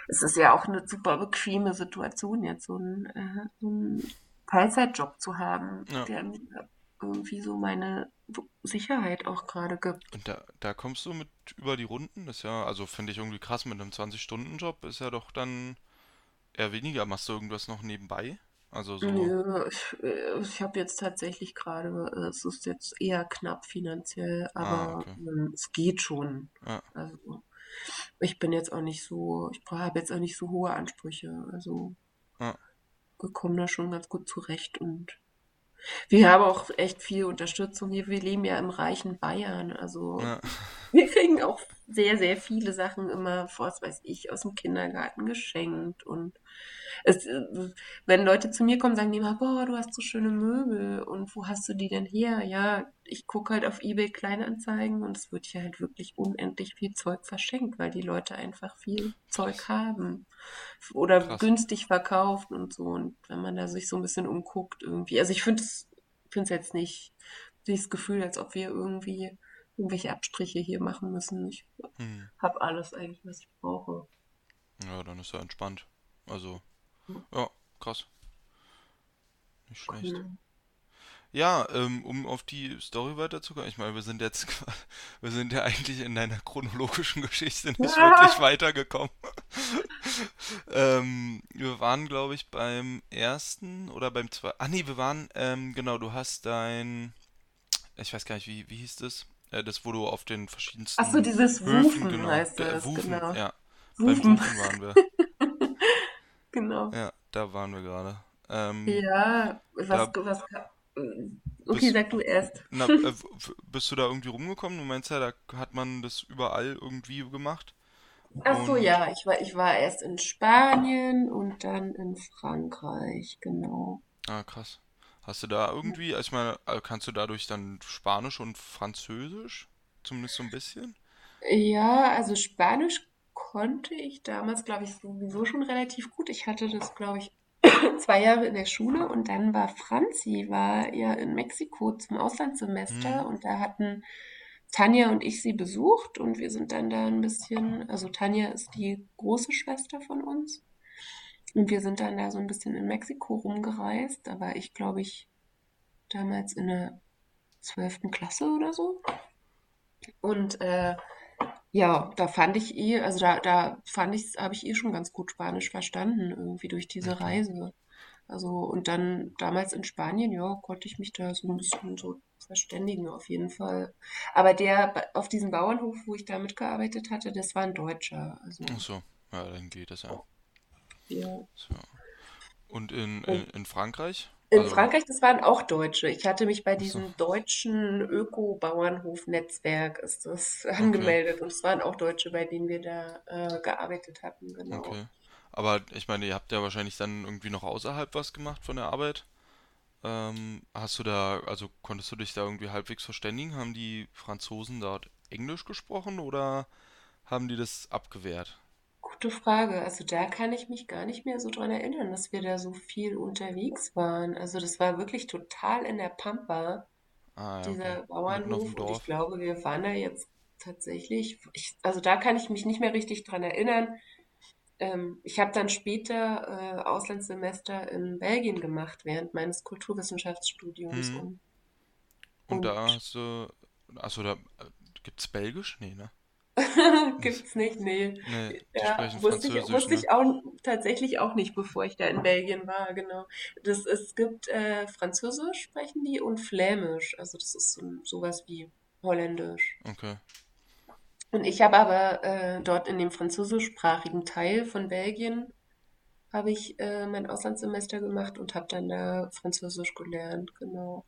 es ist ja auch eine super bequeme Situation, jetzt so einen, äh, so einen Teilzeitjob zu haben, ja. der mir irgendwie so meine Sicherheit auch gerade gibt. Und da, da kommst du mit über die Runden? Das ist ja, also finde ich irgendwie krass, mit einem 20-Stunden-Job ist ja doch dann eher weniger. Machst du irgendwas noch nebenbei? Also so, Nö, ich, äh, ich habe jetzt tatsächlich gerade, äh, es ist jetzt eher knapp finanziell, ah, aber okay. ähm, es geht schon. Ja, Also ich bin jetzt auch nicht so, ich habe jetzt auch nicht so hohe Ansprüche. Also ja, wir kommen da schon ganz gut zurecht und wir haben auch echt viel Unterstützung hier. Wir leben ja im reichen Bayern, also ja, wir kriegen auch sehr, sehr viele Sachen immer, was weiß ich, aus dem Kindergarten geschenkt. Und es, äh, wenn Leute zu mir kommen, sagen die immer, boah, du hast so schöne Möbel und wo hast du die denn her? Ja, ich gucke halt auf eBay Kleinanzeigen und es wird hier halt wirklich unendlich viel Zeug verschenkt, weil die Leute einfach viel Zeug haben oder Krass. günstig verkauft und so. Und wenn man da sich so ein bisschen umguckt irgendwie, also ich finde es finde es jetzt nicht dieses Gefühl, als ob wir irgendwie irgendwelche Abstriche hier machen müssen. Ich Hm. habe alles eigentlich, was ich brauche. Ja, dann ist er entspannt. Also, ja, krass. Nicht schlecht. Genau. Ja, ähm, um auf die Story weiterzukommen. Ich meine, wir sind jetzt, *laughs* wir sind ja eigentlich in deiner chronologischen Geschichte nicht *laughs* wirklich weitergekommen. *laughs* Ähm, wir waren, glaube ich, beim ersten oder beim zweiten. Ah, nee, wir waren, ähm, genau, du hast dein, ich weiß gar nicht, wie, wie hieß das? Äh, das, wo du auf den Ach so, verschiedensten dieses Höfen, Wufen genau, heißt äh, das, Wufen, genau. ja, beim Wufen, Wufen waren wir. *laughs* genau. Ja, da waren wir gerade. Ähm, Ja, was, da was, okay, bist, sag du erst. na, äh, bist du da irgendwie rumgekommen? Du meinst ja, da hat man das überall irgendwie gemacht. Ach so, Und, ja, ich war, ich war erst in Spanien und dann in Frankreich, genau. ah, krass. Hast du da irgendwie, also ich meine, äh, kannst du dadurch dann Spanisch und Französisch? Zumindest so ein bisschen? Ja, also Spanisch konnte ich damals, glaube ich, sowieso schon relativ gut. Ich hatte das, glaube ich, *coughs* zwei Jahre in der Schule und dann war Franzi, war ja in Mexiko zum Auslandssemester und da hatten Tanja und ich sie besucht und wir sind dann da ein bisschen, also Tanja ist die große Schwester von uns und wir sind dann da so ein bisschen in Mexiko rumgereist. Da war ich, glaube ich, damals in der zwölften Klasse oder so. Und äh, ja, da fand ich eh, also da, da fand ich, habe ich eh schon ganz gut Spanisch verstanden, irgendwie durch diese. Reise. Also, und dann damals in Spanien, ja, konnte ich mich da so ein bisschen so verständigen, auf jeden Fall. Aber der auf diesem Bauernhof, wo ich da mitgearbeitet hatte, das war ein Deutscher. Ach Also, so, ja, dann geht das ja. Ja. So. Und in, in, in Frankreich? in Also, Frankreich, das waren auch Deutsche. Ich hatte mich bei ach so, diesem deutschen Öko-Bauernhof-Netzwerk ist das *laughs* okay, angemeldet und es waren auch Deutsche, bei denen wir da äh, gearbeitet hatten, genau. okay. Aber ich meine, ihr habt ja wahrscheinlich dann irgendwie noch außerhalb was gemacht von der Arbeit. Ähm, hast du da, also konntest du dich da irgendwie halbwegs verständigen? Haben die Franzosen dort Englisch gesprochen oder haben die das abgewehrt? Gute Frage. Also da kann ich mich gar nicht mehr so dran erinnern, dass wir da so viel unterwegs waren. Also das war wirklich total in der Pampa, Ah ja, okay. dieser auf Bauernhof. Und ich glaube, wir waren da jetzt tatsächlich, ich, also da kann ich mich nicht mehr richtig dran erinnern. Ähm, ich habe dann später äh, Auslandssemester in Belgien gemacht während meines Kulturwissenschaftsstudiums Hm. und, Und und da hast du, achso, da äh, gibt's Belgisch? Nee, ne? *laughs* Gibt's nicht, nee. Nee, Ja, wusste ich, wusste ne? ich auch tatsächlich auch nicht, bevor ich da in Belgien war, genau. Das, es gibt äh, Französisch sprechen die und Flämisch, also das ist so, sowas wie Holländisch. Okay. Und ich habe aber äh, dort in dem französischsprachigen Teil von Belgien habe ich äh, mein Auslandssemester gemacht und habe dann da Französisch gelernt, genau.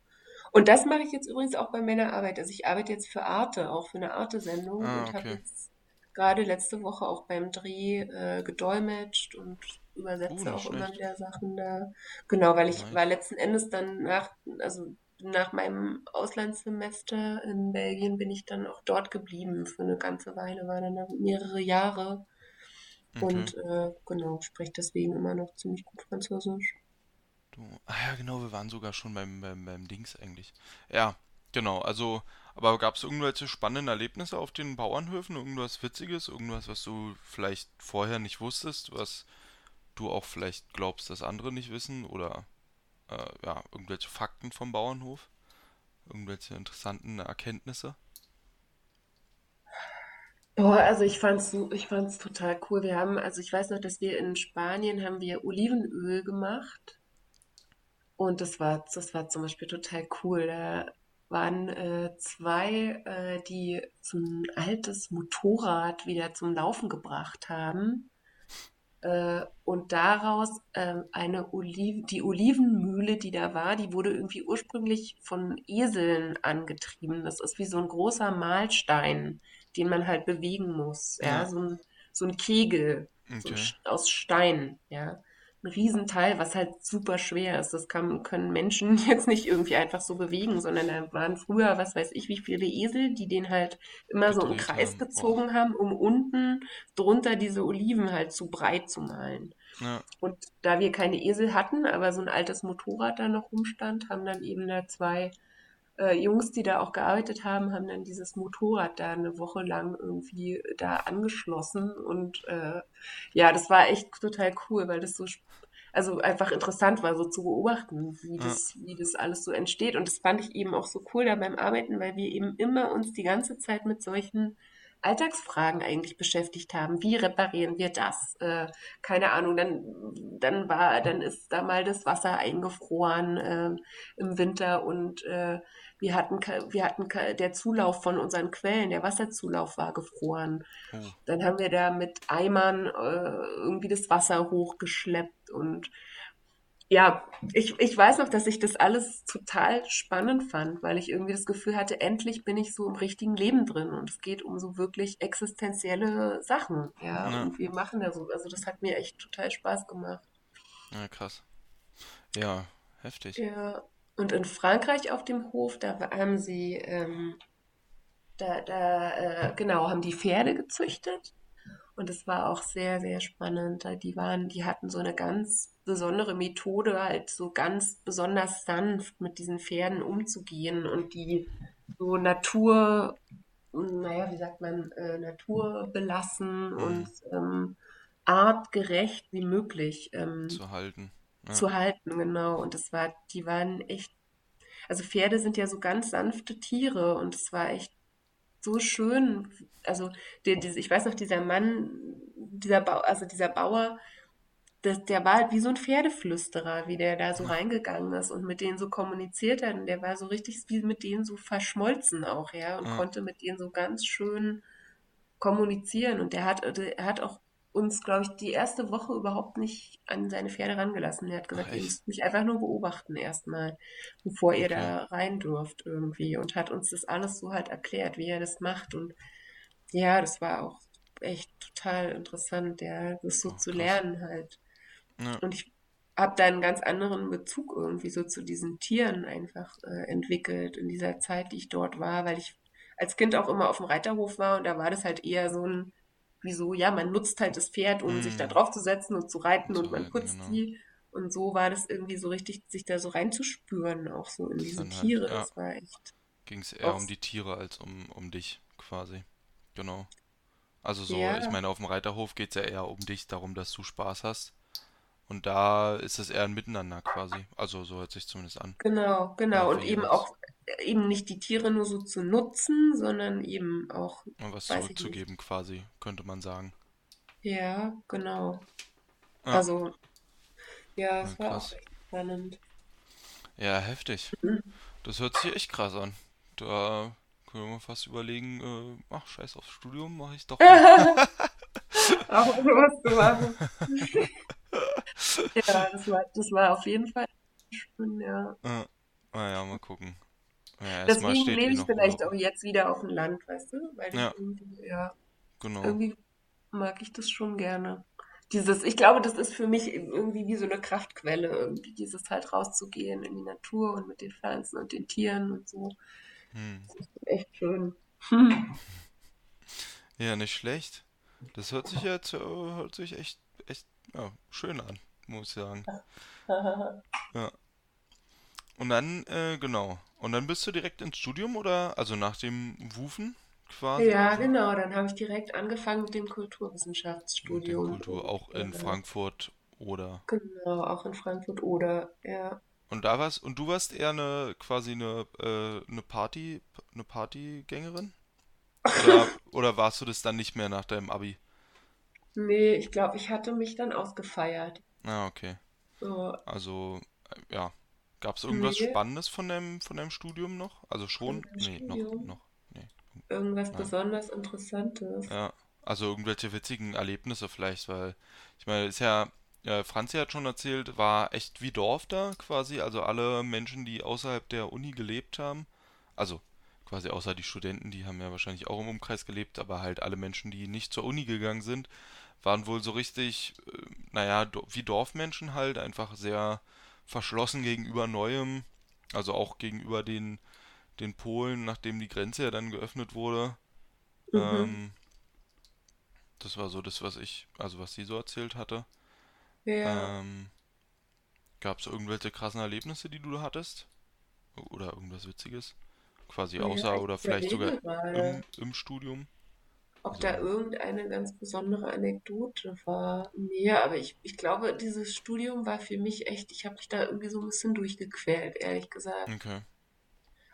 Und das mache ich jetzt übrigens auch bei meiner Arbeit. Also ich arbeite jetzt für Arte, auch für eine Arte-Sendung Ah, und habe okay. jetzt gerade letzte Woche auch beim Dreh äh, gedolmetscht und übersetze nicht auch immer schlecht. wieder Sachen da. Genau, weil ich war Nice. letzten Endes dann nach, also nach meinem Auslandssemester in Belgien bin ich dann auch dort geblieben für eine ganze Weile, war dann da mehrere Jahre Okay. und äh, genau, spreche deswegen immer noch ziemlich gut Französisch. Du, ah ja, genau, wir waren sogar schon beim, beim, beim Dings eigentlich. Ja, genau, also, aber gab es irgendwelche spannenden Erlebnisse auf den Bauernhöfen? Irgendwas Witziges? Irgendwas, was du vielleicht vorher nicht wusstest, was du auch vielleicht glaubst, dass andere nicht wissen? Oder, äh, ja, irgendwelche Fakten vom Bauernhof? Irgendwelche interessanten Erkenntnisse? Boah, also ich fand's ich fand's total cool. Wir haben, also ich weiß noch, dass wir in Spanien haben wir Olivenöl gemacht und das war, das war zum Beispiel total cool. Da waren äh, zwei, äh, die so ein altes Motorrad wieder zum Laufen gebracht haben. Äh, und daraus ähm, eine Oliven, die Olivenmühle, die da war, die wurde irgendwie ursprünglich von Eseln angetrieben. Das ist wie so ein großer Mahlstein, den man halt bewegen muss. Ja, Ja, so ein, so ein Kegel, so okay. Sch- aus Stein, ja. Ein Riesenteil, was halt super schwer ist. Das kann, können Menschen *laughs* jetzt nicht irgendwie einfach so bewegen, sondern da waren früher, was weiß ich, wie viele Esel, die den halt immer so im Kreis haben. Gezogen haben, um unten drunter diese Oliven halt zu breit zu malen. Ja. Und da wir keine Esel hatten, aber so ein altes Motorrad da noch rumstand, haben dann eben da zwei äh, Jungs, die da auch gearbeitet haben, haben dann dieses Motorrad da eine Woche lang irgendwie da angeschlossen. Und äh, ja, das war echt total cool, weil das so, also einfach interessant war, so zu beobachten, wie Ja. das, wie das alles so entsteht. Und das fand ich eben auch so cool da beim Arbeiten, weil wir eben immer uns die ganze Zeit mit solchen Alltagsfragen eigentlich beschäftigt haben. Wie reparieren wir das? Äh, keine Ahnung, dann, dann war, dann ist da mal das Wasser eingefroren äh, im Winter und äh, wir hatten, wir hatten der Zulauf von unseren Quellen, der Wasserzulauf war gefroren. Oh. Dann haben wir da mit Eimern äh, irgendwie das Wasser hochgeschleppt und ja, ich, ich weiß noch, dass ich das alles total spannend fand, weil ich irgendwie das Gefühl hatte, endlich bin ich so im richtigen Leben drin und es geht um so wirklich existenzielle Sachen, ja, Ja. und wir machen da so, also das hat mir echt total Spaß gemacht. Ja, krass. Ja, heftig. Ja, und in Frankreich auf dem Hof, da haben sie, ähm, da, da, äh, genau, haben die Pferde gezüchtet Und es war auch sehr, sehr spannend. Da Die waren, die hatten so eine ganz besondere Methode, halt so ganz besonders sanft mit diesen Pferden umzugehen und die so Natur, naja, wie sagt man, äh, naturbelassen und Mhm. ähm, artgerecht wie möglich ähm, Zu halten. Ja. zu halten, genau. Und es war, die waren echt, also Pferde sind ja so ganz sanfte Tiere und es war echt so schön. Also der, dieser, ich weiß noch, dieser Mann, dieser Bau, also dieser Bauer, das, der war halt wie so ein Pferdeflüsterer, wie der da so reingegangen ist und mit denen so kommuniziert hat. Und der war so richtig wie mit denen so verschmolzen auch, ja, und Ja. konnte mit denen so ganz schön kommunizieren. Und der hat, er hat auch uns, glaube ich, die erste Woche überhaupt nicht an seine Pferde rangelassen. Er hat Ach, gesagt, ihr müsst mich einfach nur beobachten erstmal, bevor ihr Okay. da rein dürft irgendwie. Und hat uns das alles so halt erklärt, wie er das macht. Und ja, das war auch echt total interessant, ja, das so Oh, zu krass. lernen halt. Ja. Und ich habe da einen ganz anderen Bezug irgendwie so zu diesen Tieren einfach äh, entwickelt in dieser Zeit, die ich dort war, weil ich als Kind auch immer auf dem Reiterhof war und da war das halt eher so ein, wie so, ja, man nutzt halt das Pferd, um sich da Mhm. drauf zu setzen und zu reiten Zu und man reiten, putzt genau. sie. Und so war das irgendwie so richtig, sich da so reinzuspüren, auch so in diese halt, Tiere. ja, Das war echt ging es eher um die Tiere als um, um dich quasi. Genau. Also so, ich ja, meine, auf dem Reiterhof geht es ja eher um dich, darum, dass du Spaß hast. Und da ist es eher ein Miteinander quasi. Also so hört sich zumindest an. genau, Ja, genau. für Und eben auch, eben nicht die Tiere nur so zu nutzen, sondern eben auch, Und was zurückzugeben quasi, könnte man sagen. Ja, genau. Ja, Also, ja, ja es war auch echt spannend. Ja, heftig. Das hört sich echt krass an. Da können wir fast überlegen, äh, ach, scheiß aufs Studium, mache ich doch. *laughs* Auch sowas zu machen. *laughs* Ja, das war, das war auf jeden Fall schön, ja. Äh, naja, mal gucken. Ja, Deswegen lebe ich vielleicht auch jetzt wieder auf dem Land, weißt du? Weil Ja, irgendwie, ja, genau. irgendwie mag ich das schon gerne. Dieses, ich glaube, das ist für mich irgendwie wie so eine Kraftquelle, irgendwie dieses halt rauszugehen in die Natur und mit den Pflanzen und den Tieren und so. Hm. Das ist echt schön. *laughs* Ja, nicht schlecht. Das hört sich jetzt, hört sich echt, echt, ja, schön an, muss ich sagen. *laughs* Ja. Und dann, äh, genau. Und dann bist du direkt ins Studium oder, also nach dem Wufen quasi, Ja, also genau. Dann habe ich direkt angefangen mit dem mit dem Kulturwissenschaftsstudium. Kultur auch in äh, Frankfurt oder. genau, auch in Frankfurt oder, ja. Und da warst, und du warst eher eine, quasi eine, äh, eine Party, eine Partygängerin? Oder, *laughs* oder warst du das dann nicht mehr nach deinem Abi? Nee, ich glaube, ich hatte mich dann ausgefeiert. Ah, okay. So, Also, äh, ja. Gab es irgendwas nee, Spannendes von deinem, von deinem Studium noch? Also schon? Nee, noch, Studium. noch. Nee. Irgendwas Nein. besonders Interessantes. Ja. Also irgendwelche witzigen Erlebnisse vielleicht, weil ich meine, ist ja, ja, Franzi hat schon erzählt, war echt wie Dorf da quasi, also alle Menschen, die außerhalb der Uni gelebt haben, also quasi außer die Studenten, die haben ja wahrscheinlich auch im Umkreis gelebt, aber halt alle Menschen, die nicht zur Uni gegangen sind, waren wohl so richtig, äh, naja, wie Dorfmenschen halt, einfach sehr verschlossen gegenüber Neuem, also auch gegenüber den, den Polen, nachdem die Grenze ja dann geöffnet wurde. Mhm. Ähm, das war so das, was ich, also was sie so erzählt hatte. Ja. Ähm, gab es irgendwelche krassen Erlebnisse, die du hattest? Oder irgendwas Witziges? Quasi außer oder vielleicht sogar im, im Studium? Ob da Also, irgendeine ganz besondere Anekdote war. Nee, aber ich, ich glaube, dieses Studium war für mich echt, ich habe mich da irgendwie so ein bisschen durchgequält, ehrlich gesagt. okay.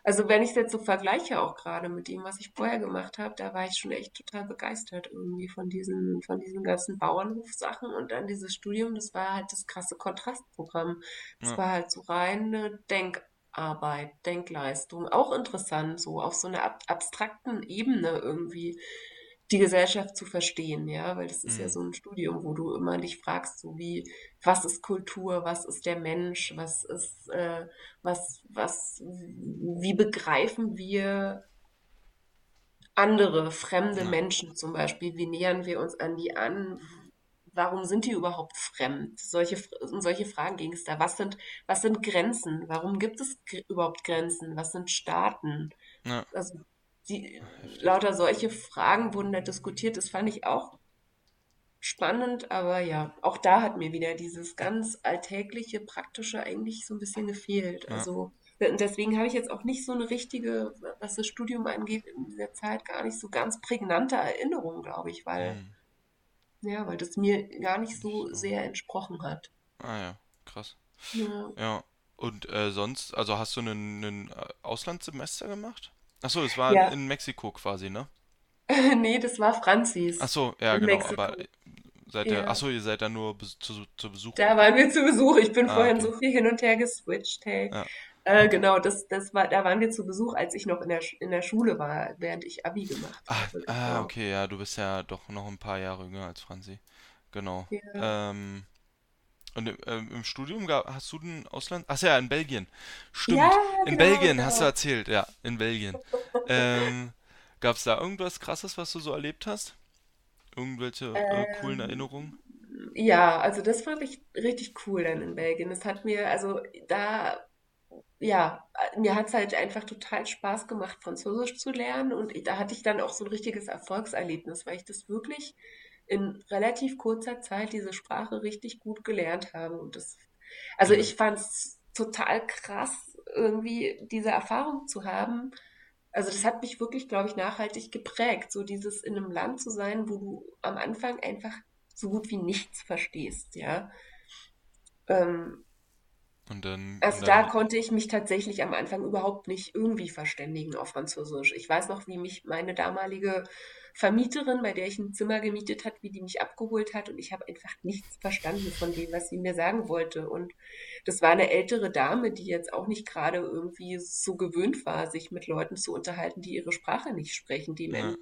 Also wenn ich es jetzt so vergleiche, auch gerade mit dem, was ich vorher gemacht habe, da war ich schon echt total begeistert irgendwie von diesen, von diesen ganzen Bauernhofsachen und dann dieses Studium, das war halt das krasse Kontrastprogramm. Es Ja, war halt so reine Denkarbeit, Denkleistung, auch interessant, so auf so einer ab abstrakten Ebene irgendwie die Gesellschaft zu verstehen, ja, weil das ist ja hm, so ein Studium, wo du immer dich fragst, so wie, was ist Kultur, was ist der Mensch, was ist, äh, was, was, wie begreifen wir andere, fremde ja, Menschen zum Beispiel, wie nähern wir uns an die an, warum sind die überhaupt fremd? Solche, um solche Fragen ging es da. Was sind, was sind Grenzen? Warum gibt es überhaupt Grenzen? Was sind Staaten? ja, Also die, heftig. lauter solche Fragen wurden da diskutiert. Das fand ich auch spannend, aber ja, auch da hat mir wieder dieses ganz alltägliche, praktische eigentlich so ein bisschen gefehlt. Ja, Also und deswegen habe ich jetzt auch nicht so eine richtige, was das Studium angeht, in dieser Zeit gar nicht so ganz prägnante Erinnerung, glaube ich, weil, hm, ja, weil das mir gar nicht so sehr entsprochen hat. Ah ja, krass. Ja. Ja, und äh, sonst, also hast du einen äh, Auslandssemester gemacht? Ach so, es war in, Ja, in Mexiko quasi, ne? *laughs* nee, das war Franzis so, ja, in genau, aber Mexiko. äh, seid ihr, Ja. so, ihr seid da nur zu, zu Besuch Da waren wir zu Besuch. Ich bin Ah, vorhin okay. so viel hin und her geswitcht, hey. Ja, Äh, genau, das, das war, da waren wir zu Besuch, als ich noch in der, in der Schule war, während ich Abi gemacht Ah, habe, ah, genau. okay, ja, du bist ja doch noch ein paar Jahre jünger als Franzi. Genau. Ja, Ähm, und im, ähm, im Studium gab, hast du ein Ausland? Ach ja, in Belgien. ja, Stimmt. In genau, Belgien hast du genau. erzählt, ja, in Belgien. Ähm, gab es da irgendwas Krasses, was du so erlebt hast? Irgendwelche äh, coolen Ähm, Erinnerungen? ja, also das fand ich richtig cool dann in Belgien. Das hat mir, also da, ja, mir hat es halt einfach total Spaß gemacht, Französisch zu lernen. Und da hatte ich dann auch so ein richtiges Erfolgserlebnis, weil ich das wirklich in relativ kurzer Zeit diese Sprache richtig gut gelernt habe. Und das, also ich fand es total krass, irgendwie diese Erfahrung zu haben. Also das hat mich wirklich, glaube ich, nachhaltig geprägt, so dieses in einem Land zu sein, wo du am Anfang einfach so gut wie nichts verstehst, ja. Ähm, Und dann, und also da dann, konnte ich mich tatsächlich am Anfang überhaupt nicht irgendwie verständigen auf Französisch. Ich weiß noch, wie mich meine damalige Vermieterin, bei der ich ein Zimmer gemietet hat, wie die mich abgeholt hat und ich habe einfach nichts verstanden von dem, was sie mir sagen wollte. Und das war eine ältere Dame, die jetzt auch nicht gerade irgendwie so gewöhnt war, sich mit Leuten zu unterhalten, die ihre Sprache nicht sprechen. ja,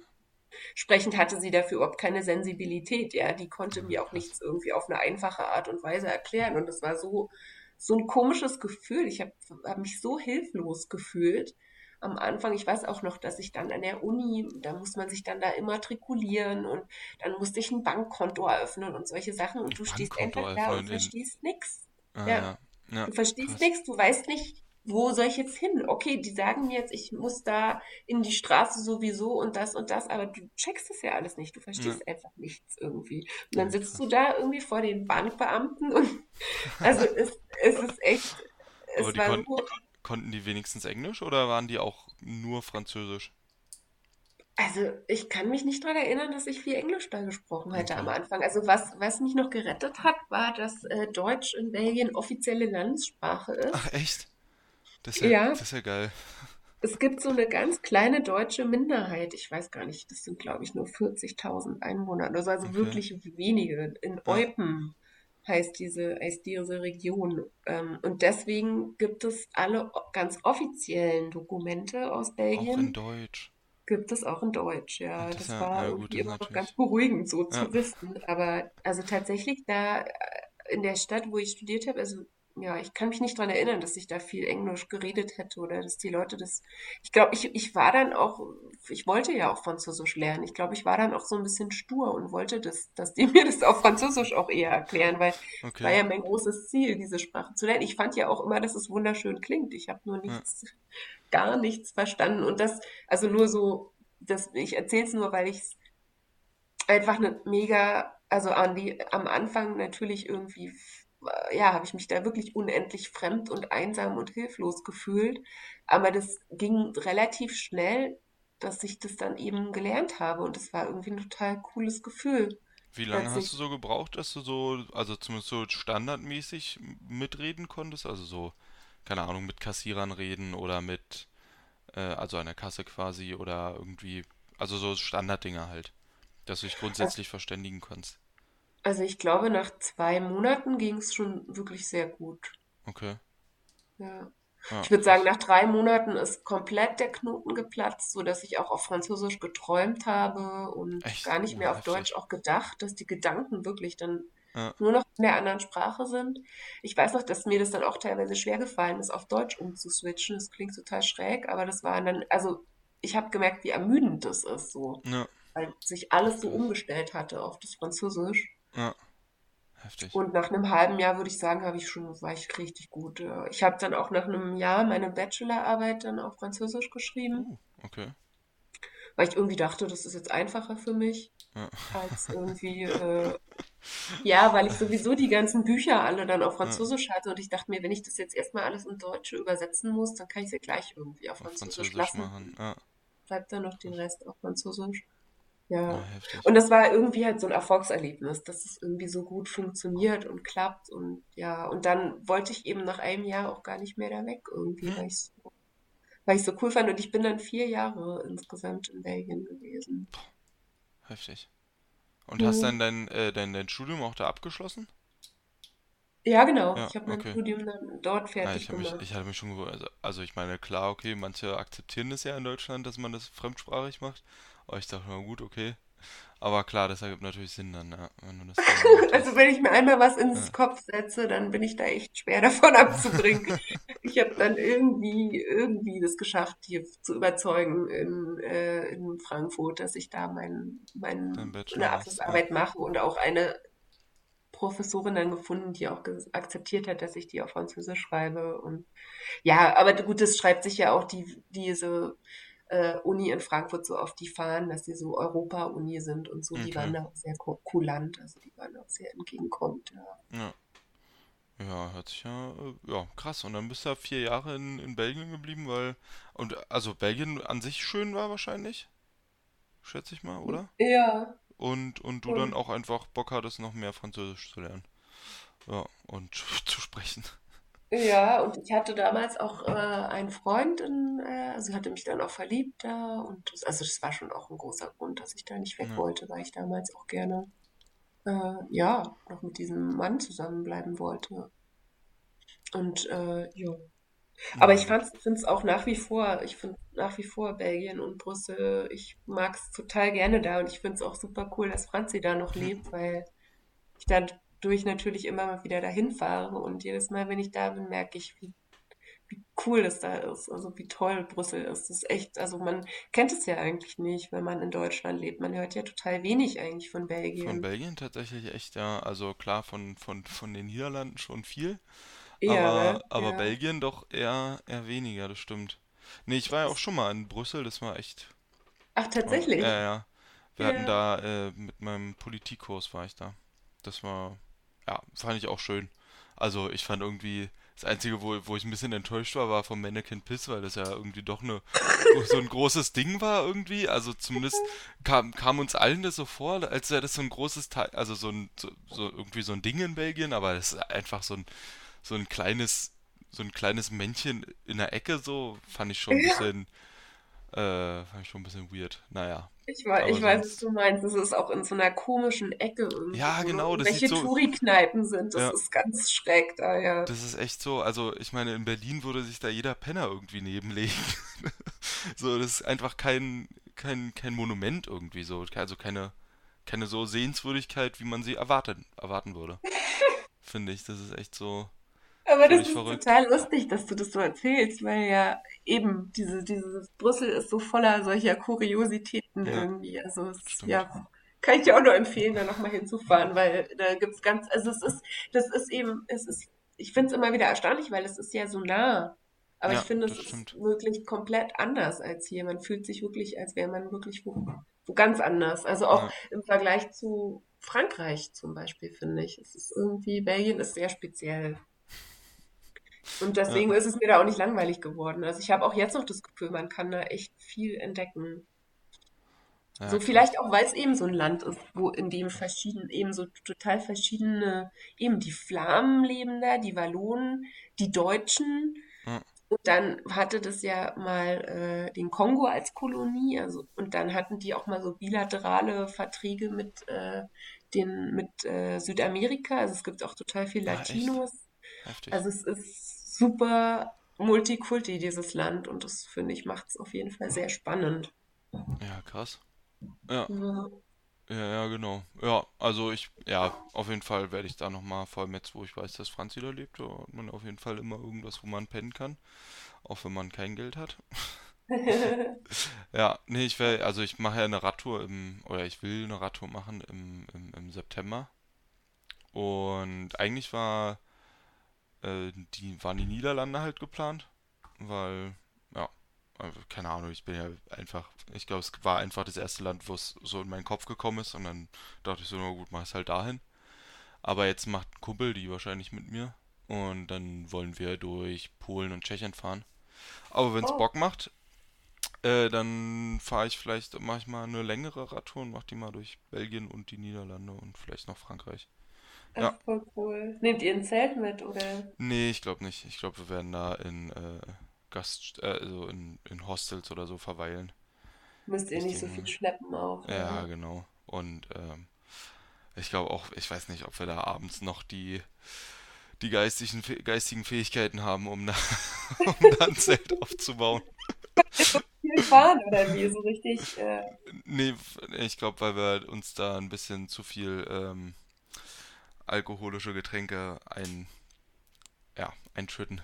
Dementsprechend hatte sie dafür überhaupt keine Sensibilität, ja. Die konnte mir auch nichts irgendwie auf eine einfache Art und Weise erklären. Und es war so, so ein komisches Gefühl. Ich habe hab mich so hilflos gefühlt am Anfang. Ich weiß auch noch, dass ich dann an der Uni, da muss man sich dann da immatrikulieren und dann musste ich ein Bankkonto eröffnen und solche Sachen. Und du stehst einfach da und verstehst nichts. ah Ja. ja, ja, Du verstehst nichts, du weißt nicht, wo soll ich jetzt hin? Okay, die sagen mir jetzt, ich muss da in die Straße sowieso und das und das, aber du checkst es ja alles nicht. Du Ja, verstehst einfach nichts irgendwie. Und dann ja, sitzt du da irgendwie vor den Bankbeamten und *laughs* also es, es ist echt, Aber es die war so, konnten die wenigstens Englisch oder waren die auch nur Französisch? also ich kann mich nicht daran erinnern, dass ich viel Englisch da gesprochen hätte am Okay. Anfang. Also was, was mich noch gerettet hat, war, dass äh, Deutsch in Belgien offizielle Landessprache Ach, ist. echt? Das ist ja, Ja, das ist ja geil. *laughs* Es gibt so eine ganz kleine deutsche Minderheit. Ich weiß gar nicht, das sind, glaube ich, nur 40.000 Einwohner oder so, also Okay. wirklich wenige. In Eupen heißt diese, heißt diese Region. Ähm, und deswegen gibt es alle ganz offiziellen Dokumente aus auch in Belgien, Deutsch. gibt es auch in Deutsch. Ja, Das das ja, war ja gut, irgendwie immer noch ganz beruhigend so Ja, zu wissen. Aber also tatsächlich da äh, in der Stadt, wo ich studiert habe, also ja, ich kann mich nicht dran erinnern, dass ich da viel Englisch geredet hätte oder dass die Leute das. Ich glaube, ich, ich war dann auch, ich wollte ja auch Französisch lernen. Ich glaube, ich war dann auch so ein bisschen stur und wollte das, dass die *laughs* mir das auf Französisch auch eher erklären, weil es war Okay. ja mein großes Ziel, diese Sprache zu lernen. Ich fand ja auch immer, dass es wunderschön klingt. Ich habe nur Ja. nichts, gar nichts verstanden. Und das, also nur so, das, ich erzähle es nur, weil ich es einfach eine mega, also an die, am Anfang natürlich irgendwie, ja, habe ich mich da wirklich unendlich fremd und einsam und hilflos gefühlt. Aber das ging relativ schnell, dass ich das dann eben gelernt habe. Und das war irgendwie ein total cooles Gefühl, Wie lange hast du so gebraucht, dass du so, also zumindest so standardmäßig mitreden konntest? Also so, keine Ahnung, mit Kassierern reden oder mit, äh, also einer Kasse quasi oder irgendwie, also so Standarddinger halt, dass du dich Also, grundsätzlich verständigen kannst. Also ich glaube, nach zwei Monaten ging es schon wirklich sehr gut. Okay. Ja. Ja, Ich würde sagen, nach drei Monaten ist komplett der Knoten geplatzt, sodass ich auch auf Französisch geträumt habe und Echt? gar nicht mehr auf Deutsch auch gedacht, dass die Gedanken wirklich dann Ja, nur noch in der anderen Sprache sind. Ich weiß noch, dass mir das dann auch teilweise schwer gefallen ist, auf Deutsch umzuswitchen. Das klingt total schräg, aber das war dann, also ich habe gemerkt, wie ermüdend das ist, so, ja, weil sich alles so umgestellt hatte auf das Französisch. Ja, heftig. Und nach einem halben Jahr würde ich sagen, habe ich schon, war ich richtig gut. Ich habe dann auch nach einem Jahr meine Bachelorarbeit dann auf Französisch geschrieben, Uh, okay. weil ich irgendwie dachte, das ist jetzt einfacher für mich Ja. als *laughs* irgendwie, äh, ja, weil ich sowieso die ganzen Bücher alle dann auf Ja, Französisch hatte und ich dachte mir, wenn ich das jetzt erstmal alles in Deutsche übersetzen muss, dann kann ich es ja gleich irgendwie auf auf Französisch Französisch lassen machen. Ja, bleibt dann noch den Rest auf Französisch. Ja, Ja. heftig. Und das war irgendwie halt so ein Erfolgserlebnis, dass es irgendwie so gut funktioniert und klappt und ja, und dann wollte ich eben nach einem Jahr auch gar nicht mehr da weg irgendwie, Hm, weil ich so, weil ich so cool fand und ich bin dann vier Jahre insgesamt in Belgien gewesen. heftig. Und hast Mhm. dann dein, äh, dein, dein Studium auch da abgeschlossen? Ja, genau. Ja, Ich habe mein okay. Studium dann dort Ja, fertig ich habe mich, gemacht. ich hatte mich schon gewundert. Also, also ich meine, klar, okay, manche akzeptieren das ja in Deutschland, dass man das fremdsprachig macht. Aber ich dachte, na gut, okay. Aber klar, das ergibt natürlich Sinn dann, ja, wenn du das *laughs* dann Also wenn ich mir einmal was ins Ja. Kopf setze, dann bin ich da echt schwer *laughs* davon abzubringen. Ich habe dann irgendwie, irgendwie das geschafft, die zu überzeugen in, äh, in Frankfurt, dass ich da mein, mein, Bachelor eine machst, ja. Abschlussarbeit mache und auch eine Professorin dann gefunden, die auch akzeptiert hat, dass ich die auf Französisch schreibe. Und ja, aber gut, das schreibt sich ja auch die, diese äh, Uni in Frankfurt so auf die Fahnen, dass sie so Europa-Uni sind und so. Die waren Okay. da auch sehr ku- kulant, also die waren auch sehr entgegenkommend. Ja. Ja. Ja, hört sich ja, äh, ja, krass. Und dann bist du ja vier Jahre in, in Belgien geblieben, weil, und also Belgien an sich schön war wahrscheinlich, schätze ich mal, oder? Ja, Und, und du dann und auch einfach Bock hattest, noch mehr Französisch zu lernen. Ja, und *laughs* zu sprechen. Ja, und ich hatte damals auch äh, einen Freund, in, äh, also hatte mich dann auch verliebt da und das, also das war schon auch ein großer Grund, dass ich da nicht weg Ja, wollte, weil ich damals auch gerne äh, ja noch mit diesem Mann zusammenbleiben wollte. Und äh, ja. Aber ich finde es auch nach wie vor, ich finde nach wie vor Belgien und Brüssel, ich mag es total gerne da und ich finde es auch super cool, dass Franzi da noch Hm, lebt, weil ich dadurch natürlich immer mal wieder dahin fahre und jedes Mal, wenn ich da bin, merke ich, wie, wie cool das da ist, also wie toll Brüssel ist. Das ist echt, also man kennt es ja eigentlich nicht, wenn man in Deutschland lebt. Man hört ja total wenig eigentlich von Von Belgien. Belgien tatsächlich echt, ja. Also klar, von, von, von den Niederlanden schon viel, Ja, aber, ne? aber Ja. Belgien doch eher, eher weniger, das stimmt. Nee, ich war ja auch schon mal in Brüssel, das war echt, ach, war, ja, tatsächlich. ja. Wir hatten Ja. da, äh, mit meinem Politikkurs war ich da. Das war, ja, fand ich auch schön. Also ich fand irgendwie, das Einzige, wo, wo ich ein bisschen enttäuscht war, war vom Mannequin Piss, weil das ja irgendwie doch eine, *laughs* so ein großes Ding war irgendwie. Also zumindest kam, kam uns allen das so vor, als wäre das so ein großes Teil, also so ein, so, so irgendwie so ein Ding in Belgien, aber das ist einfach so ein, so ein kleines, so ein kleines Männchen in der Ecke, so fand ich schon ein Ja. Äh, fand ich schon ein bisschen weird. Naja, Ich weiß, ich weiß, was sonst, du meinst. Das ist auch in so einer komischen Ecke irgendwie, ja, genau, das irgendwelche so, Touri-Kneipen sind. Das ja. ist ganz schräg da, ja. Das ist echt so, also ich meine, in Berlin würde sich da jeder Penner irgendwie nebenlegen. *laughs* So, das ist einfach kein, kein, kein Monument irgendwie so, also keine, keine so Sehenswürdigkeit, wie man sie erwarten, erwarten würde, *laughs* finde ich. Das ist echt so, Aber das ist verrückt. total lustig, dass du das so erzählst, weil ja eben diese, dieses Brüssel ist so voller solcher Kuriositäten Ja, irgendwie. Also es, stimmt. ja, kann ich dir auch nur empfehlen, da nochmal hinzufahren, weil da gibt's ganz, also es ist, das ist eben, es ist, ich finde es immer wieder erstaunlich, weil es ist ja so nah. Aber ich Ja, finde, es das ist stimmt. wirklich komplett anders als hier. Man fühlt sich wirklich, als wäre man wirklich wo, wo ganz anders. Also auch Ja, im Vergleich zu Frankreich zum Beispiel, finde ich. Es ist irgendwie, Belgien ist sehr speziell. Und ja, deswegen ist es mir da auch nicht langweilig geworden. Also ich habe auch jetzt noch das Gefühl, man kann da echt viel entdecken. ja, So vielleicht auch, weil es eben so ein Land ist, wo in dem verschieden, eben so total verschiedene, eben die Flamen leben da, die Wallonen, die Deutschen. Ja, Und dann hatte das ja mal äh, den Kongo als Kolonie, also und dann hatten die auch mal so bilaterale Verträge mit äh, den mit äh, Südamerika. Also es gibt auch total viel? Latinos. Heftig. Also es ist super Multikulti, dieses Land, und das finde ich macht es auf jeden Fall sehr spannend. Ja, krass. Ja, Ja. ja, ja, genau. Ja, also ich, ja, auf jeden Fall werde ich da nochmal, vor allem jetzt, wo ich weiß, dass Franzi da lebt, da hat man auf jeden Fall immer irgendwas, wo man pennen kann, auch wenn man kein Geld hat. *laughs* Ja, nee, ich will, also ich mache ja eine Radtour im, oder ich will eine Radtour machen im, im, im September. Und eigentlich war, äh, die, waren die Niederlande halt geplant, weil, ja, also keine Ahnung, ich bin ja einfach, ich glaube, es war einfach das erste Land, wo es so in meinen Kopf gekommen ist und dann dachte ich so, na gut, mach es halt dahin. Aber jetzt macht ein Kumpel die wahrscheinlich mit mir und dann wollen wir durch Polen und Tschechien fahren. Aber wenn es Oh, Bock macht, äh, dann fahre ich vielleicht, mache ich mal eine längere Radtour und mache die mal durch Belgien und die Niederlande und vielleicht noch Frankreich. Ach, Ja, voll cool. Nehmt ihr ein Zelt mit, oder nee, ich glaube nicht. Ich glaube, wir werden da in äh, Gast, äh, also in, in Hostels oder so verweilen. müsst ihr Ich nicht denke so viel schleppen auch, Ja, ja. genau. Und ähm, ich glaube auch, ich weiß nicht, ob wir da abends noch die, die geistigen, geistigen Fähigkeiten haben, um da, *laughs* um da ein Zelt aufzubauen. Viel fahren, oder wie? So richtig, äh, Nee, ich glaube, weil wir uns da ein bisschen zu viel ähm, alkoholische Getränke ein, ja, einschütten.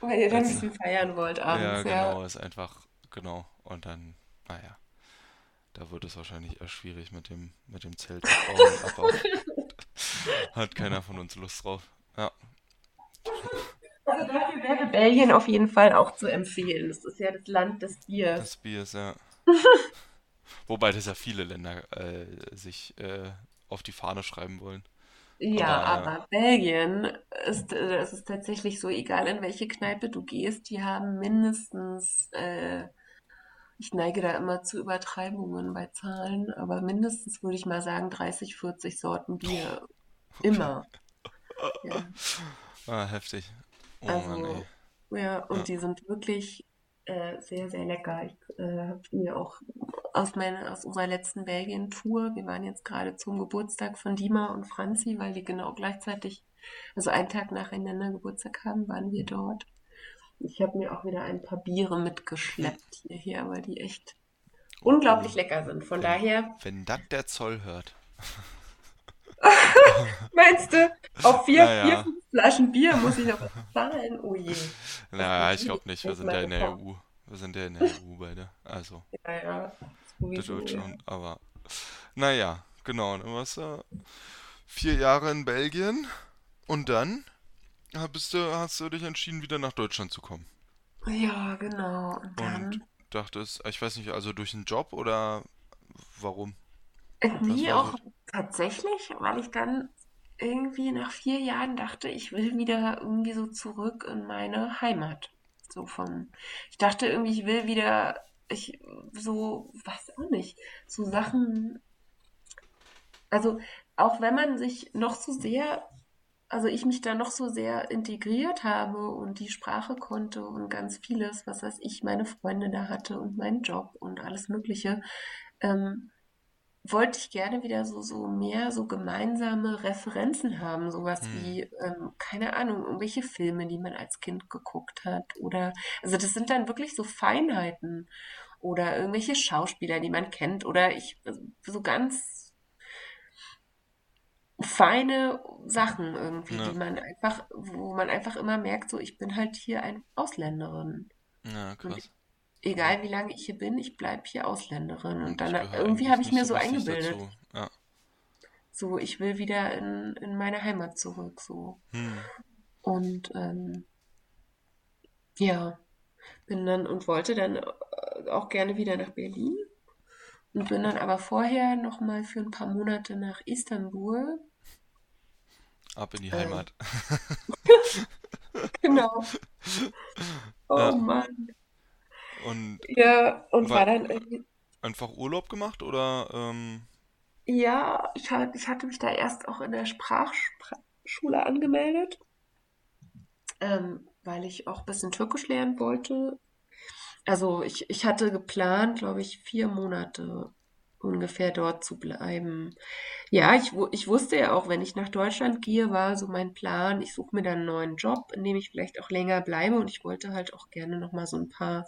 weil ihr dann ein bisschen feiern wollt abends, ja, ja. genau, ist einfach, genau. Und dann, naja, da wird es wahrscheinlich eher schwierig mit dem, mit dem Zelt. *laughs* Hat keiner von uns Lust drauf. Ja, Also dafür wäre Belgien auf jeden Fall auch zu empfehlen. Das ist ja das Land des das Biers. Bier ist ja. *laughs* Wobei das ja viele Länder äh, sich äh, auf die Fahne schreiben wollen. Ja, Aber aber Belgien ist, äh, es ist tatsächlich so, egal in welche Kneipe du gehst, die haben mindestens, äh, ich neige da immer zu Übertreibungen bei Zahlen, aber mindestens würde ich mal sagen 30, 40 Sorten äh, Bier. Immer. *laughs* Ja. Ah, heftig. Oh Mann, ey. Also, ja, Ja. und die sind wirklich äh, sehr, sehr lecker. Ich äh, habe mir auch aus meiner, aus unserer letzten Belgien-Tour, wir waren jetzt gerade zum Geburtstag von Dima und Franzi, weil die genau gleichzeitig, also einen Tag nacheinander Geburtstag haben, waren wir dort. Ich habe mir auch wieder ein paar Biere mitgeschleppt hierher, weil die echt unglaublich oh. lecker sind. Von Wenn, daher, wenn das der Zoll hört. *laughs* meinst du, auf vier, vier, Naja, fünf Flaschen Bier muss ich noch zahlen? Oh je, naja, ich glaube ich nicht. Wir nicht sind ja in der. EU. Wir sind ja in der EU beide. Also, Ja, ja, das wird schon. Aber, naja, genau. Dann warst du vier Jahre in Belgien und dann bist du, hast du dich entschieden, wieder nach Deutschland zu kommen. Ja, genau. Und Und dann, dachtest, ich weiß nicht, also durch einen Job oder warum? äh, Was nee, war so? Tatsächlich, weil ich dann irgendwie nach vier Jahren dachte, ich will wieder irgendwie so zurück in meine Heimat. So von, ich dachte irgendwie, ich will wieder, ich so, weiß auch nicht, so Sachen, also auch wenn man sich noch so sehr also ich mich da noch so sehr integriert habe und die Sprache konnte und ganz vieles, was weiß ich, meine Freunde da hatte und meinen Job und alles Mögliche, ähm, wollte ich gerne wieder so, so mehr so gemeinsame Referenzen haben, sowas Hm. wie, ähm, keine Ahnung, irgendwelche Filme, die man als Kind geguckt hat oder, also das sind dann wirklich so Feinheiten oder irgendwelche Schauspieler, die man kennt oder ich, also so ganz feine Sachen irgendwie, Ja, die man einfach, wo man einfach immer merkt, so ich bin halt hier eine Ausländerin. ja, krass. Egal wie lange ich hier bin, ich bleibe hier Ausländerin. Und dann irgendwie habe ich mir so eingebildet. Ja. so ich will wieder in, in meine Heimat zurück, so. Hm. Und ähm, ja, bin dann und wollte dann äh, auch gerne wieder nach Berlin und bin dann aber vorher noch mal für ein paar Monate nach Istanbul. Ab in die Äh, Heimat. *laughs* genau. Oh Ja. Mann. Und Ja, und war war dann irgendwie, einfach Urlaub gemacht oder ähm, ja, ich, ich hatte mich da erst auch in der Sprachschule angemeldet, ähm, weil ich auch ein bisschen Türkisch lernen wollte. Also ich, ich hatte geplant, glaube ich, vier Monate ungefähr dort zu bleiben. Ja, ich, ich wusste ja auch, wenn ich nach Deutschland gehe, war so mein Plan, ich suche mir dann einen neuen Job, in dem ich vielleicht auch länger bleibe und ich wollte halt auch gerne noch mal so ein paar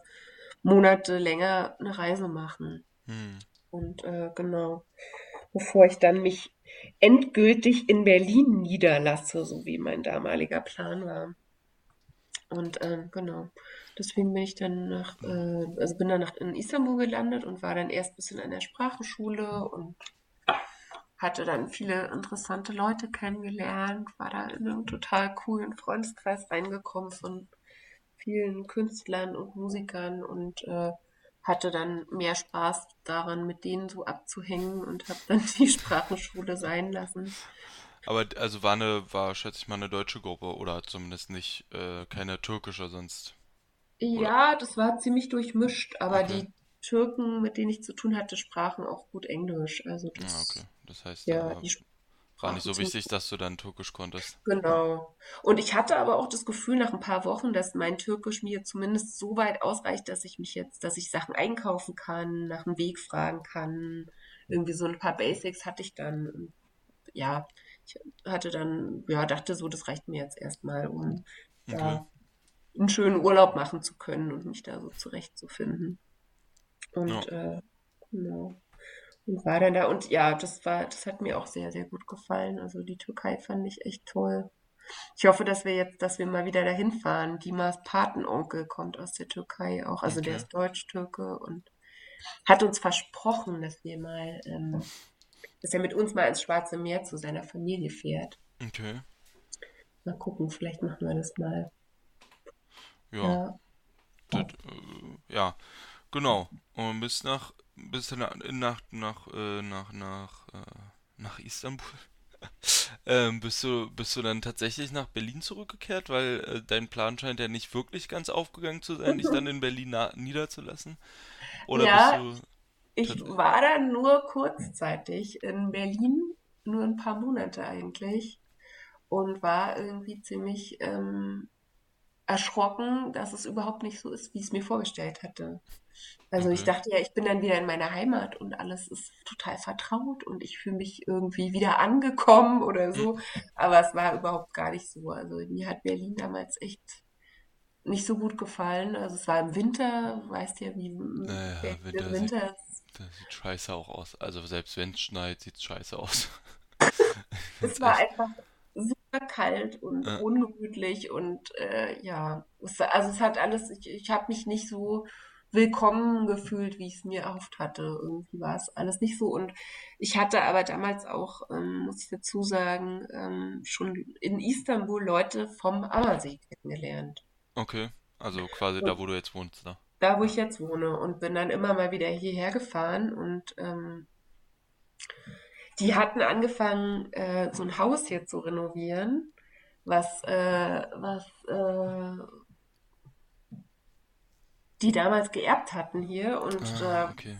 Monate länger eine Reise machen. hm, Und äh, genau, bevor ich dann mich endgültig in Berlin niederlasse, so wie mein damaliger Plan war. Und ähm, genau, deswegen bin ich dann nach, äh, also bin dann nach, in Istanbul gelandet und war dann erst ein bisschen an der Sprachenschule und hatte dann viele interessante Leute kennengelernt, war da in einen total coolen Freundeskreis reingekommen von vielen Künstlern und Musikern und äh, hatte dann mehr Spaß daran, mit denen so abzuhängen und habe dann *laughs* die Sprachenschule sein lassen. aber also war eine, war, schätze ich mal, eine deutsche Gruppe oder zumindest nicht äh, keine türkische sonst. Oder? Ja, das war ziemlich durchmischt, aber Okay. die Türken, mit denen ich zu tun hatte, sprachen auch gut Englisch. Also Ja, okay. das, Das heißt, ja, die war nicht so wichtig, dass du dann Türkisch konntest. Genau. Und ich hatte aber auch das Gefühl nach ein paar Wochen, dass mein Türkisch mir zumindest so weit ausreicht, dass ich mich jetzt, dass ich Sachen einkaufen kann, nach dem Weg fragen kann. Irgendwie so ein paar Basics hatte ich dann. Ja, ich hatte dann, ja, dachte so, das reicht mir jetzt erstmal, um Okay. da einen schönen Urlaub machen zu können und mich da so zurechtzufinden. Ja. Und äh, genau. Und war dann da. Und ja, das war, das hat mir auch sehr, sehr gut gefallen. Also die Türkei fand ich echt toll. Ich hoffe, dass wir jetzt, dass wir mal wieder dahin fahren. Dimas Patenonkel kommt aus der Türkei auch. Also der Okay. ist Deutsch-Türke und hat uns versprochen, dass wir mal, ähm, dass er mit uns mal ins Schwarze Meer zu seiner Familie fährt. Okay. Mal gucken, vielleicht machen wir das mal. Ja. Ja. Das, äh, ja. Genau. Und bis nach, bis nach, nach, nach, äh, nach, nach, äh, nach Istanbul. *laughs* Ähm, bist du, bist du dann tatsächlich nach Berlin zurückgekehrt, weil äh, dein Plan scheint ja nicht wirklich ganz aufgegangen zu sein, dich dann in Berlin niederzulassen? Oder bist Ja, du ich war dann nur kurzzeitig in Berlin, nur ein paar Monate eigentlich, und war irgendwie ziemlich ähm, erschrocken, dass es überhaupt nicht so ist, wie ich es mir vorgestellt hatte. Also ich okay. dachte ja, ich bin dann wieder in meiner Heimat und alles ist total vertraut und ich fühle mich irgendwie wieder angekommen oder so. Aber es war überhaupt gar nicht so. Also mir hat Berlin damals echt nicht so gut gefallen. Also es war im Winter, weißt ja, wie Naja, Winter sieht, Winter ist. das sieht scheiße auch aus. Also selbst wenn es schneit, sieht es scheiße aus. *laughs* *laughs* Ich Es war einfach kalt und Äh, ungemütlich und äh, ja, es, also es hat alles, ich, ich habe mich nicht so willkommen gefühlt, wie ich es mir erhofft hatte. Irgendwie war es alles nicht so. Und ich hatte aber damals auch, ähm, muss ich dazu sagen, ähm, schon in Istanbul Leute vom Ammersee kennengelernt. okay. Also quasi Und da, wo du jetzt wohnst, da. da, wo ich jetzt wohne und bin dann immer mal wieder hierher gefahren und ähm, die hatten angefangen, äh, so ein Haus hier zu renovieren, was, äh, was äh, die damals geerbt hatten hier. Und Ah, äh, okay.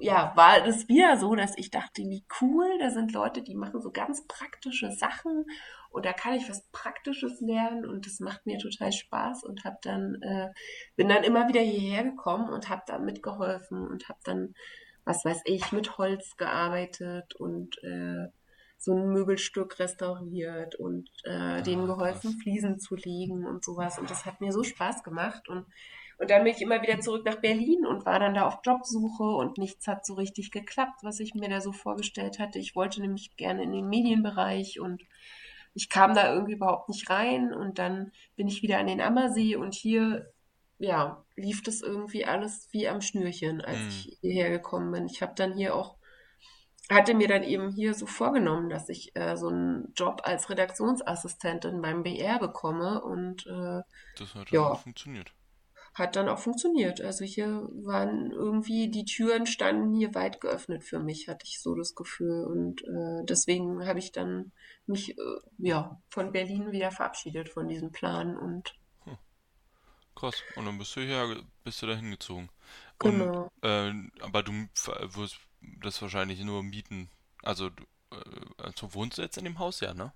ja, war es wieder so, dass ich dachte, wie cool, da sind Leute, die machen so ganz praktische Sachen und da kann ich was Praktisches lernen und das macht mir total Spaß und hab dann, äh, bin dann immer wieder hierher gekommen und habe da mitgeholfen und habe dann, was weiß ich, mit Holz gearbeitet und äh, so ein Möbelstück restauriert und äh, denen Ah, geholfen, krass. Fliesen zu legen und sowas. Und das hat mir so Spaß gemacht und Und dann bin ich immer wieder zurück nach Berlin und war dann da auf Jobsuche und nichts hat so richtig geklappt, was ich mir da so vorgestellt hatte. Ich wollte nämlich gerne in den Medienbereich und ich kam da irgendwie überhaupt nicht rein und dann bin ich wieder an den Ammersee und hier, ja, lief das irgendwie alles wie am Schnürchen, als Hm. ich hierher gekommen bin. Ich habe dann hier auch hatte mir dann eben hier so vorgenommen, dass ich äh, so einen Job als Redaktionsassistentin beim BR bekomme und äh, Das hat dann auch ja, funktioniert. hat dann auch funktioniert. Also hier waren irgendwie die Türen standen hier weit geöffnet für mich, hatte ich so das Gefühl und äh, deswegen habe ich dann mich äh, ja von Berlin wieder verabschiedet von diesem Plan und krass. Und dann bist du hierher, bist du da hingezogen. Und, genau. äh, aber du wirst das wahrscheinlich nur mieten. Also, du, äh, also wohnst du jetzt in dem Haus, ja, ne?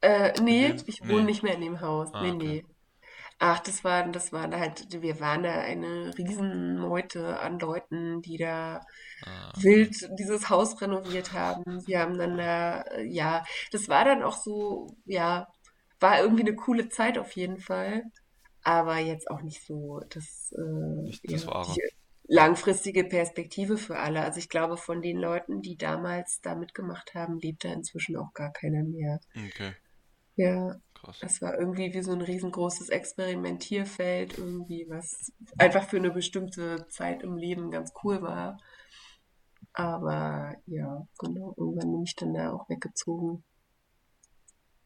Äh, nee, ich wohne Nee. nicht mehr in dem Haus. Ah, Nee, okay. nee. Ach, das war, das war halt, wir waren da eine Riesenmeute an Leuten, die da Ah, wild dieses Haus renoviert haben. Wir haben dann da, äh, ja, das war dann auch so, ja, war irgendwie eine coole Zeit auf jeden Fall, aber jetzt auch nicht so das, äh, Nicht ja, das die langfristige Perspektive für alle. Also ich glaube, von den Leuten, die damals da mitgemacht haben, lebt da inzwischen auch gar keiner mehr. Okay, Ja, krass. es war irgendwie wie so ein riesengroßes Experimentierfeld, irgendwie, was einfach für eine bestimmte Zeit im Leben ganz cool war. Aber ja, genau, irgendwann bin ich dann da auch weggezogen.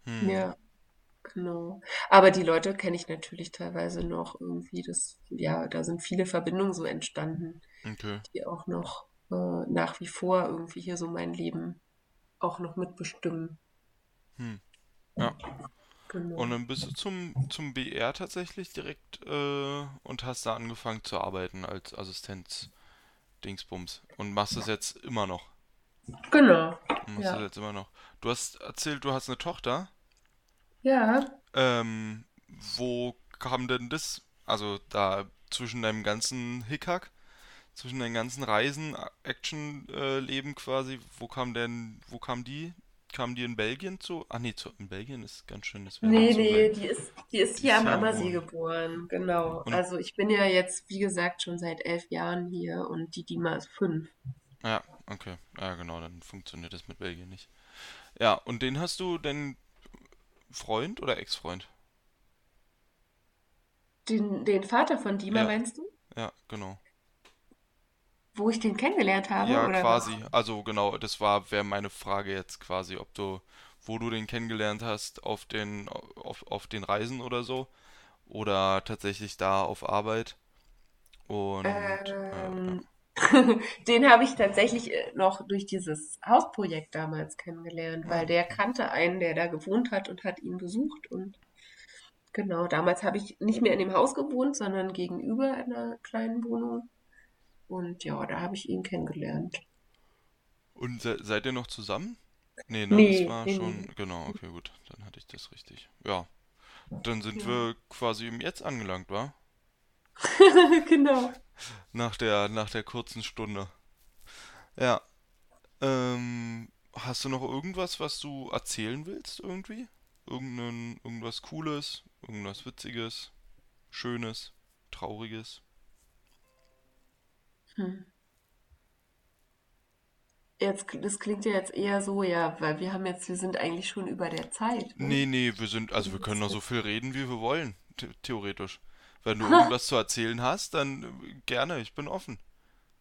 Hm, Ja, genau. Aber die Leute kenne ich natürlich teilweise noch irgendwie. Das, ja, da sind viele Verbindungen so entstanden, okay. die auch noch äh, nach wie vor irgendwie hier so mein Leben auch noch mitbestimmen. Hm, ja. Und Genau. dann bist du zum, zum BR tatsächlich direkt äh, und hast da angefangen zu arbeiten als Assistenz Dingsbums. Und machst das jetzt immer noch. Genau. Und machst das Ja. jetzt immer noch. Du hast erzählt, du hast eine Tochter. Ja. Ähm, wo kam denn das? Also da zwischen deinem ganzen Hickhack, zwischen deinen ganzen Reisen, Action-Leben quasi, wo kam denn, wo kam die? Kam die in Belgien zu? Ach nee, zu, in Belgien ist ganz schön, das Nee, nee, die ist, die ist hier am Ammersee geboren. geboren, genau. Und Also ich bin ja jetzt, wie gesagt, schon seit elf Jahren hier und die Dima ist fünf. ja, okay. Ja, genau, dann funktioniert das mit Belgien nicht. Ja, und den hast du denn Freund oder Ex-Freund? Den, den Vater von Dima, Ja, meinst du? ja, genau. Wo ich den kennengelernt habe, Ja, oder quasi. was? Also genau, das war, wäre meine Frage jetzt quasi, ob du, wo du den kennengelernt hast, auf den, auf, auf den Reisen oder so, oder tatsächlich da auf Arbeit. Und äh, ja. Ähm, *laughs* den habe ich tatsächlich äh, noch durch dieses Hausprojekt damals kennengelernt, weil der kannte einen, der da gewohnt hat und hat ihn besucht und genau, damals habe ich nicht mehr in dem Haus gewohnt, sondern gegenüber einer kleinen Wohnung. Und ja, da habe ich ihn kennengelernt. Und se seid ihr noch zusammen? Nee, ne, das Nee, war nee, schon, genau, okay, gut, dann hatte ich das richtig. Ja, dann sind Ja. wir quasi im Jetzt angelangt, wa? *laughs* Genau. Nach der, nach der kurzen Stunde. Ja, ähm, hast du noch irgendwas, was du erzählen willst irgendwie? Irgendein, irgendwas Cooles, irgendwas Witziges, Schönes, Trauriges? Hm. Jetzt, das klingt ja jetzt eher so, ja, weil wir haben jetzt, wir sind eigentlich schon über der Zeit, ne? Nee, nee, wir sind, also wir können noch so viel reden, wie wir wollen, the theoretisch. Wenn du irgendwas zu erzählen hast, dann äh, gerne, ich bin offen.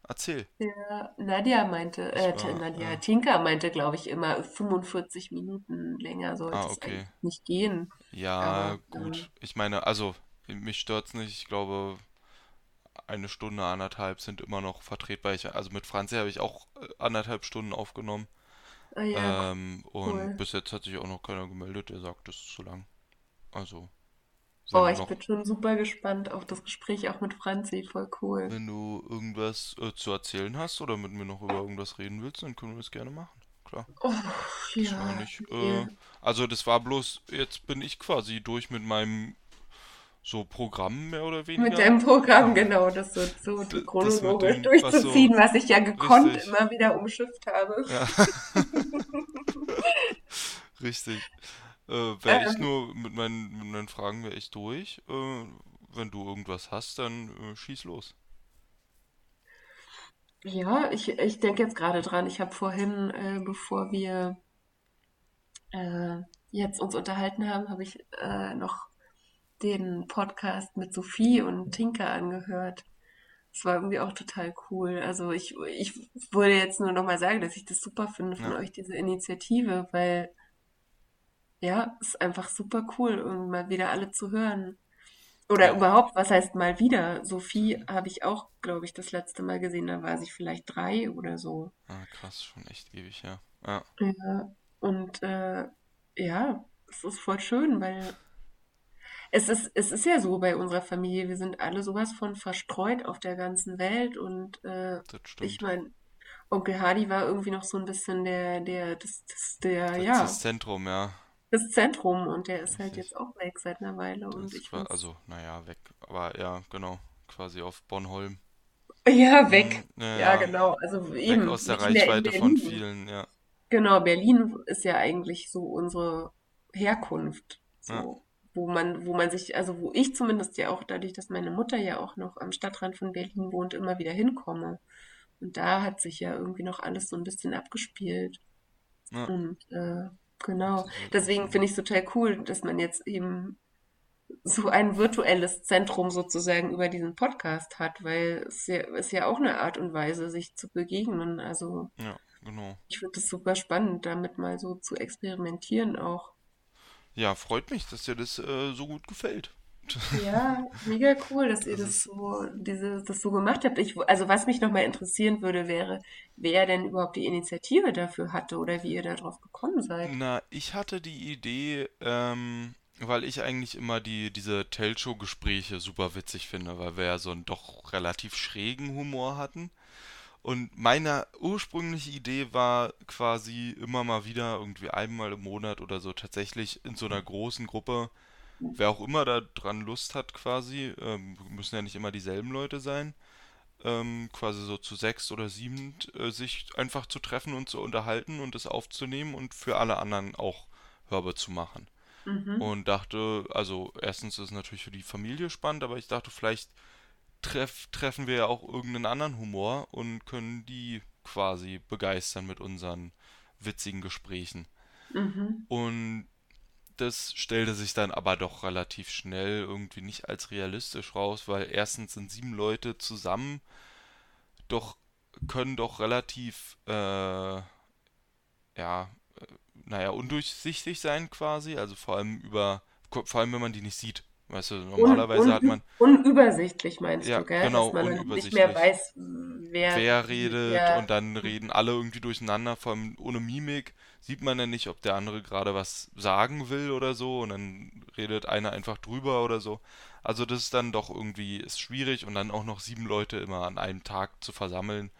Erzähl. Ja, Nadja meinte, äh, war, Nadja, ja. Tinka meinte, glaube ich, immer, 45 Minuten länger sollte Ah, es okay. eigentlich nicht gehen. Ja, Aber, gut. Ich meine, also, mich stört's nicht. Ich glaube, eine Stunde, anderthalb sind immer noch vertretbar. Ich, also mit Franzi habe ich auch äh, anderthalb Stunden aufgenommen. ah ja, Ähm, und cool. bis jetzt hat sich auch noch keiner gemeldet, der sagt, das ist zu lang. Also, Oh, ich bin schon super gespannt auf das Gespräch auch mit Franzi, voll cool. wenn du irgendwas äh, zu erzählen hast oder mit mir noch über irgendwas reden willst, dann können wir das gerne machen. Klar. Oh, Das ja, nicht, äh, also das war bloß, jetzt bin ich quasi durch mit meinem so Programm mehr oder Mit weniger. deinem Programm, genau, das so, so Das mit chronologisch dem, was so durchzuziehen, was ich ja gekonnt richtig. immer wieder umschifft habe. Ja, *laughs* *laughs* richtig. Äh, wäre ich Ähm, nur mit meinen, mit meinen Fragen wäre ich durch. Äh, wenn du irgendwas hast, dann äh, schieß los. Ja, ich, ich denke jetzt gerade dran. Ich habe vorhin, äh, bevor wir äh, jetzt uns unterhalten haben, habe ich äh, noch den Podcast mit Sophie und Tinka angehört. Das war irgendwie auch total cool. Also ich, ich würde jetzt nur noch mal sagen, dass ich das super finde von Ja, euch, diese Initiative, weil ja, ist einfach super cool, irgendwie mal wieder alle zu hören. Oder ja, überhaupt, was heißt mal wieder? Sophie habe ich auch, glaube ich, das letzte Mal gesehen, da war sie vielleicht drei oder so. ah, krass, schon echt ewig, ja. Ja, Ja, und äh, ja, es ist voll schön, weil es ist, es ist ja so bei unserer Familie, wir sind alle sowas von verstreut auf der ganzen Welt und äh, ich meine, Onkel Hardy war irgendwie noch so ein bisschen der, der, das, das, der, Das, ja, das Zentrum, ja, das Zentrum und der ist halt jetzt auch weg seit einer Weile und ich find's, also, naja, weg. Aber ja, genau, quasi auf Bornholm. ja, weg. Hm, ja, Ja, ja, genau, also weg eben aus der Reichweite von vielen, ja. Genau, Berlin ist ja eigentlich so unsere Herkunft, Ja, so, wo man, wo man sich, also wo ich zumindest ja auch dadurch, dass meine Mutter ja auch noch am Stadtrand von Berlin wohnt, immer wieder hinkomme. Und da hat sich ja irgendwie noch alles so ein bisschen abgespielt. ja, Und äh, genau, deswegen finde ich es total cool, dass man jetzt eben so ein virtuelles Zentrum sozusagen über diesen Podcast hat, weil es ja, ist ja auch eine Art und Weise, sich zu begegnen. Also Ja, genau. ich finde es super spannend, damit mal so zu experimentieren auch. Ja, freut mich, dass dir das äh, so gut gefällt. Ja, mega cool, dass ihr Das ist, so, diese, das so gemacht habt. Ich, also was mich nochmal interessieren würde, wäre, wer denn überhaupt die Initiative dafür hatte oder wie ihr da drauf gekommen seid. na, ich hatte die Idee, ähm, weil ich eigentlich immer die, diese Tell-Show-Gespräche super witzig finde, weil wir ja so einen doch relativ schrägen Humor hatten. Und meine ursprüngliche Idee war quasi immer mal wieder, irgendwie einmal im Monat oder so, tatsächlich in so einer großen Gruppe, wer auch immer da dran Lust hat quasi, ähm, müssen ja nicht immer dieselben Leute sein, ähm, quasi so zu sechs oder sieben äh, sich einfach zu treffen und zu unterhalten und es aufzunehmen und für alle anderen auch hörbar zu machen. Mhm. Und dachte, also erstens ist es natürlich für die Familie spannend, aber ich dachte, vielleicht treff, treffen wir ja auch irgendeinen anderen Humor und können die quasi begeistern mit unseren witzigen Gesprächen. Mhm. Und das stellte sich dann aber doch relativ schnell irgendwie nicht als realistisch raus, weil erstens sind sieben Leute zusammen, doch können doch relativ, äh, ja, naja, undurchsichtig sein quasi, also vor allem über, vor allem wenn man die nicht sieht. Weißt du, Un, normalerweise hat un, man, unübersichtlich meinst ja, du, gell? genau, Dass man dann nicht mehr weiß, wer wer redet wer. und dann reden alle irgendwie durcheinander, vor allem ohne Mimik sieht man ja nicht, ob der andere gerade was sagen will oder so und dann redet einer einfach drüber oder so. Also das ist dann doch irgendwie ist schwierig und dann auch noch sieben Leute immer an einem Tag zu versammeln,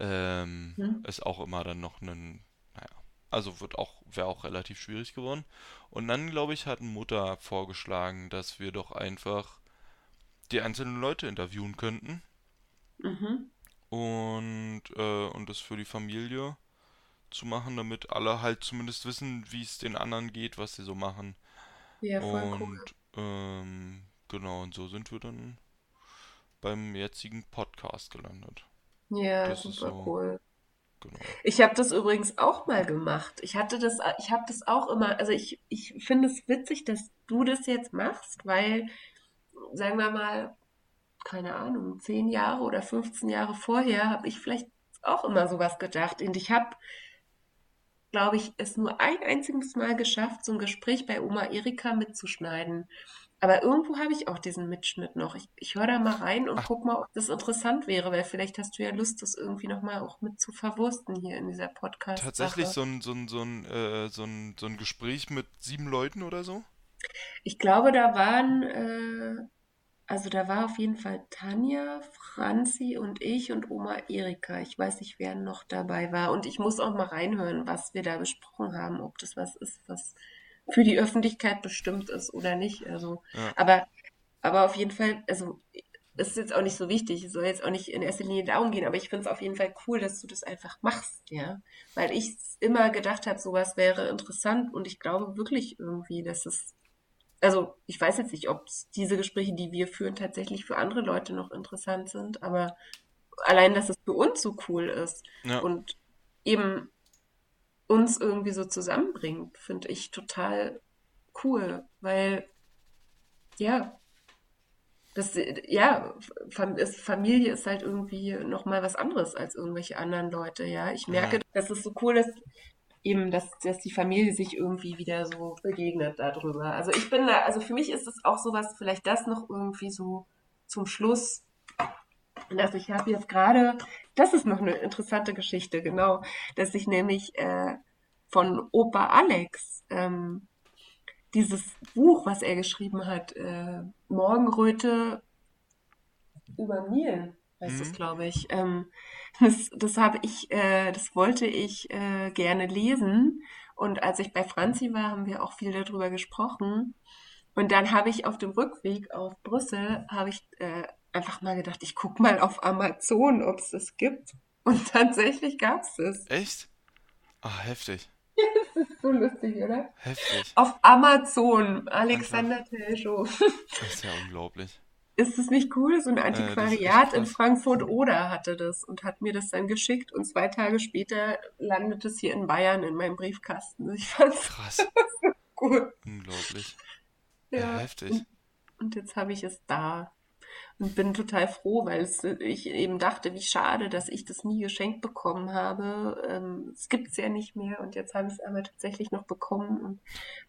ähm, Hm? ist auch immer dann noch ein, also wird auch, wäre auch relativ schwierig geworden. Und dann, glaube ich, hat Mutter vorgeschlagen, dass wir doch einfach die einzelnen Leute interviewen könnten Mhm. und, äh, und das für die Familie zu machen, damit alle halt zumindest wissen, wie es den anderen geht, was sie so machen. Ja, voll Und cool. ähm, genau, und so sind wir dann beim jetzigen Podcast gelandet. Ja, Das ist super so, cool. Genau. Ich habe das übrigens auch mal gemacht. Ich hatte das, ich habe das auch immer, also ich, ich finde es witzig, dass du das jetzt machst, weil, sagen wir mal, keine Ahnung, 10 Jahre oder 15 Jahre vorher habe ich vielleicht auch immer sowas gedacht. Und ich habe, glaube ich, es nur ein einziges Mal geschafft, so ein Gespräch bei Oma Erika mitzuschneiden. Aber irgendwo habe ich auch diesen Mitschnitt noch. Ich, ich höre da mal rein und Ach, guck mal, ob das interessant wäre, weil vielleicht hast du ja Lust, das irgendwie nochmal auch mit zu verwursten hier in dieser tatsächlich Podcast-Sache. so ein, so ein, so ein, äh, so ein, so ein Gespräch mit sieben Leuten oder so? Ich glaube, da waren, äh, also da war auf jeden Fall Tanja, Franzi und ich und Oma Erika. Ich weiß nicht, wer noch dabei war. Und ich muss auch mal reinhören, was wir da besprochen haben, ob das was ist, was für die Öffentlichkeit bestimmt ist oder nicht. Also, Ja, aber, aber auf jeden Fall, also es ist jetzt auch nicht so wichtig, es soll jetzt auch nicht in erster Linie darum gehen, aber ich finde es auf jeden Fall cool, dass du das einfach machst, ja. Weil ich immer gedacht habe, sowas wäre interessant und ich glaube wirklich irgendwie, dass es also ich weiß jetzt nicht, ob diese Gespräche, die wir führen, tatsächlich für andere Leute noch interessant sind, aber allein, dass es für uns so cool ist Ja, und eben uns irgendwie so zusammenbringt, finde ich total cool, weil ja, das, ja, Familie ist halt irgendwie nochmal was anderes als irgendwelche anderen Leute, ja. Ich ja, merke, dass es so cool ist, eben, dass, dass die Familie sich irgendwie wieder so begegnet darüber. Also ich bin da, also für mich ist es auch sowas, vielleicht das noch irgendwie so zum Schluss, dass ich habe jetzt gerade, das ist noch eine interessante Geschichte, genau, dass ich nämlich äh, von Opa Alex ähm, dieses Buch, was er geschrieben hat, äh, Morgenröte über Mielen, heißt es, hm, glaube ich. Ähm, das das habe ich, äh, das wollte ich äh, gerne lesen. Und als ich bei Franzi war, haben wir auch viel darüber gesprochen. Und dann habe ich auf dem Rückweg auf Brüssel, habe ich äh, einfach mal gedacht, ich gucke mal auf Amazon, ob es das gibt. Und *laughs* tatsächlich gab es es. echt? Ah, heftig. *laughs* So lustig, oder? Heftig. Auf Amazon, Alexander Telschov. das ist ja unglaublich. Ist das nicht cool? So ein Äh, das ist Antiquariat in krass. Frankfurt-Oder hatte das und hat mir das dann geschickt und zwei Tage später landet es hier in Bayern in meinem Briefkasten. Ich fand's Krass. *laughs* cool. Unglaublich. Ja, Ja, heftig. und, und jetzt habe ich es da und bin total froh, weil es, ich eben dachte, wie schade, dass ich das nie geschenkt bekommen habe. Ähm, es gibt es ja nicht mehr und jetzt habe ich es aber tatsächlich noch bekommen und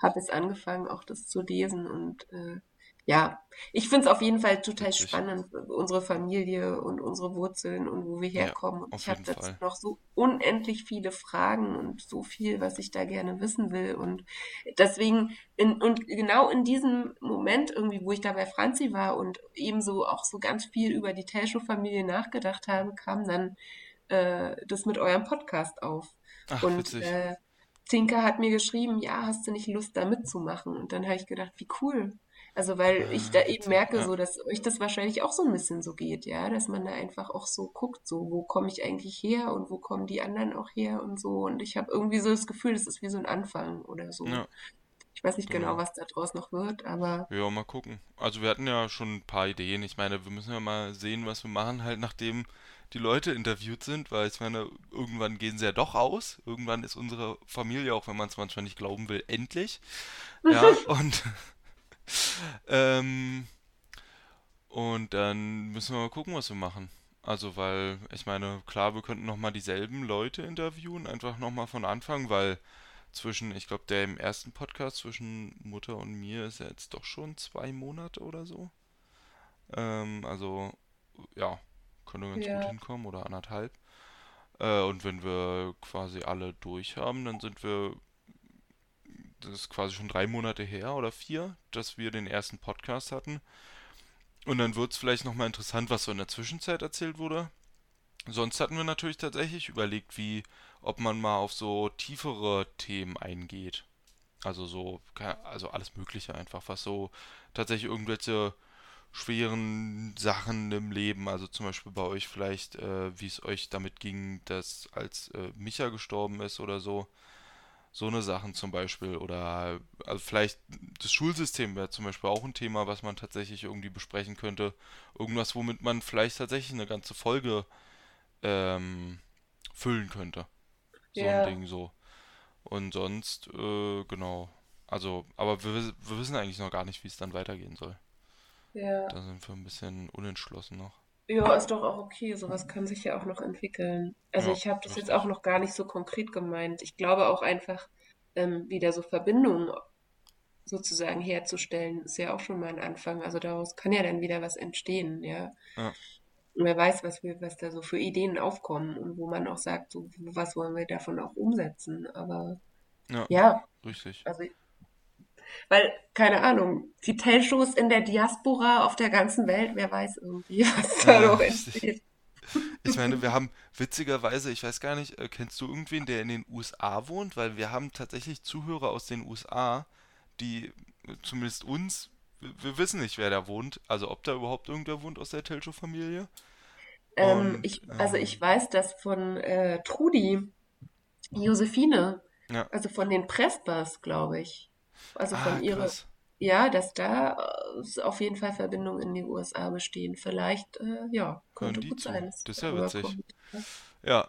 habe jetzt angefangen, auch das zu lesen und äh, ja, ich finde es auf jeden Fall total Witzig. spannend, unsere Familie und unsere Wurzeln und wo wir Ja, herkommen. Und auf ich habe dazu Fall. noch so unendlich viele Fragen und so viel, was ich da gerne wissen will. Und deswegen, in, und genau in diesem Moment irgendwie, wo ich da bei Franzi war und ebenso auch so ganz viel über die Telschow-Familie nachgedacht habe, kam dann äh, das mit eurem Podcast auf. Ach, Und witzig. äh, Tinka hat mir geschrieben, ja, hast du nicht Lust, da mitzumachen? Und dann habe ich gedacht, wie cool. Also, weil ich da eben merke, Ja, so, dass euch das wahrscheinlich auch so ein bisschen so geht, ja, dass man da einfach auch so guckt, so, wo komme ich eigentlich her und wo kommen die anderen auch her und so. Und ich habe irgendwie so das Gefühl, das ist wie so ein Anfang oder so. ja, Ich weiß nicht genau, genau. was da draus noch wird, aber Ja, mal gucken. Also wir hatten ja schon ein paar Ideen. Ich meine, wir müssen ja mal sehen, was wir machen, halt nachdem die Leute interviewt sind, weil ich meine, irgendwann gehen sie ja doch aus. Irgendwann ist unsere Familie, auch wenn man es manchmal nicht glauben will, endlich. Ja, *laughs* und *laughs* ähm, und dann müssen wir mal gucken, was wir machen. Also, weil ich meine, klar, wir könnten nochmal dieselben Leute interviewen, einfach nochmal von Anfang, weil zwischen, ich glaube, der im ersten Podcast zwischen Mutter und mir ist ja jetzt doch schon zwei Monate oder so. Ähm, also, ja, können wir ganz gut ja, hinkommen oder anderthalb. Äh, und wenn wir quasi alle durch haben, dann sind wir, das ist quasi schon drei Monate her oder vier, dass wir den ersten Podcast hatten. Und dann wird es vielleicht nochmal interessant, was so in der Zwischenzeit erzählt wurde. Sonst hatten wir natürlich tatsächlich überlegt, wie, ob man mal auf so tiefere Themen eingeht. Also so, also alles Mögliche einfach, was so tatsächlich irgendwelche schweren Sachen im Leben, also zum Beispiel bei euch vielleicht, äh, wie es euch damit ging, dass als äh, Micha gestorben ist oder so, so eine Sachen zum Beispiel. Oder also vielleicht das Schulsystem wäre zum Beispiel auch ein Thema, was man tatsächlich irgendwie besprechen könnte. Irgendwas, womit man vielleicht tatsächlich eine ganze Folge ähm, füllen könnte. So ein ja, Ding so. Und sonst, äh, genau. Also, aber wir, wir wissen eigentlich noch gar nicht, wie es dann weitergehen soll. ja. Da sind wir ein bisschen unentschlossen noch. Ja, ist doch auch okay. Sowas kann sich ja auch noch entwickeln. Also Ja, ich habe das jetzt auch richtig. noch gar nicht so konkret gemeint. Ich glaube auch einfach, ähm, wieder so Verbindungen sozusagen herzustellen, ist ja auch schon mal ein Anfang. Also daraus kann ja dann wieder was entstehen, ja. Ja, Und wer weiß, was wir, was da so für Ideen aufkommen und wo man auch sagt, so, was wollen wir davon auch umsetzen. Aber ja, ja, richtig. also, weil, keine Ahnung, die Tell-Shows in der Diaspora auf der ganzen Welt, wer weiß irgendwie, *laughs* was da Ja, noch entsteht. Ich meine, wir haben witzigerweise, ich weiß gar nicht, äh, kennst du irgendwen, der in den USA wohnt? Weil wir haben tatsächlich Zuhörer aus den USA, die äh, zumindest uns, wir wissen nicht, wer da wohnt, also ob da überhaupt irgendwer wohnt aus der Telcho-Familie. Ähm, ich, also ähm, ich weiß das von äh, Trudi, Josephine, ja, also von den Prespers, glaube ich. Also ah, von ihrer, krass. ja, dass da äh, auf jeden Fall Verbindungen in die USA bestehen. Vielleicht, äh, ja, könnte gut zu. sein, Das ist ja witzig. Ja,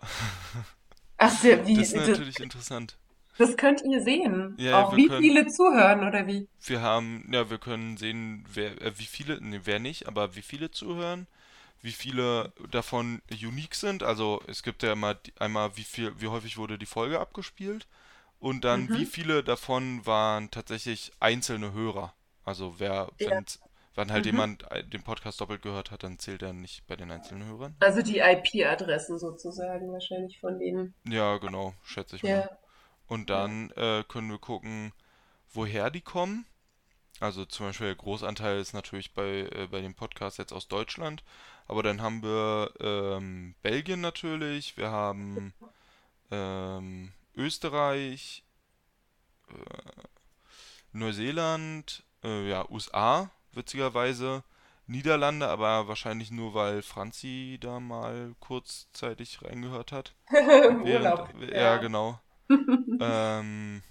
Ach, sehr, wie, das ist das, natürlich interessant. das könnt ihr sehen. Ja, Auch wie können, viele zuhören oder wie? wir haben, ja, wir können sehen, wer, äh, wie viele, ne, wer nicht, aber wie viele zuhören, wie viele davon unique sind. Also es gibt ja immer einmal, wie viel, wie häufig wurde die Folge abgespielt und dann wie Mhm. viele davon waren tatsächlich einzelne Hörer. Also wer, Ja. wenn, halt Mhm. jemand äh, den Podcast doppelt gehört hat, dann zählt er nicht bei den einzelnen Hörern. Also die IP-Adressen sozusagen wahrscheinlich von denen. Ja, genau, schätze ich mal. Ja, Und ja. dann äh, können wir gucken, woher die kommen. Also zum Beispiel der Großanteil ist natürlich bei, äh, bei dem Podcast jetzt aus Deutschland. Aber dann haben wir ähm, Belgien natürlich, wir haben ähm, Österreich, äh, Neuseeland, äh, ja, USA, witzigerweise, Niederlande, aber wahrscheinlich nur, weil Franzi da mal kurzzeitig reingehört hat. *laughs* Im Während, Urlaub, ja, ja. genau. *laughs* Ähm,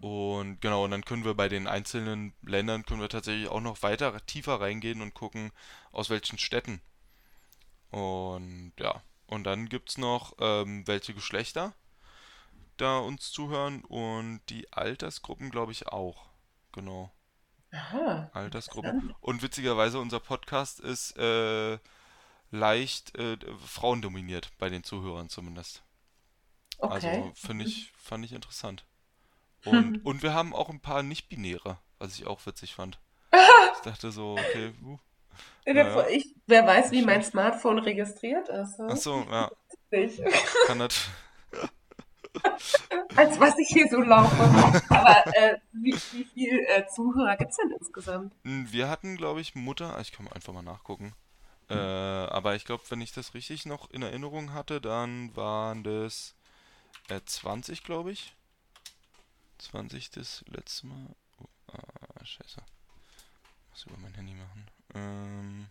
und genau, und dann können wir bei den einzelnen Ländern können wir tatsächlich auch noch weiter tiefer reingehen und gucken, aus welchen Städten. Und ja, und dann gibt's noch, ähm, welche Geschlechter da uns zuhören und die Altersgruppen, glaube ich, auch. Genau, Aha, Altersgruppen. Und witzigerweise, unser Podcast ist äh, leicht äh, frauendominiert, bei den Zuhörern zumindest. Okay. Also finde ich, fand ich interessant. Und, *laughs* und wir haben auch ein paar Nicht-Binäre, was ich auch witzig fand. *laughs* Ich dachte so, okay, uh, naja, Ich, wer weiß, wie mein. Smartphone registriert ist. Ach so, ja, Ich, *laughs* kann das. *laughs* als was ich hier so laufe. Aber äh, wie, wie viel äh, Zuhörer gibt es denn insgesamt? Hm, Wir hatten, glaube ich, Mutter, ich kann einfach mal nachgucken. Äh, aber ich glaube, wenn ich das richtig noch in Erinnerung hatte, dann waren das äh, 20, glaube ich. 20 das letzte Mal. Oh, ah, scheiße. Muss über mein Handy machen. Ähm,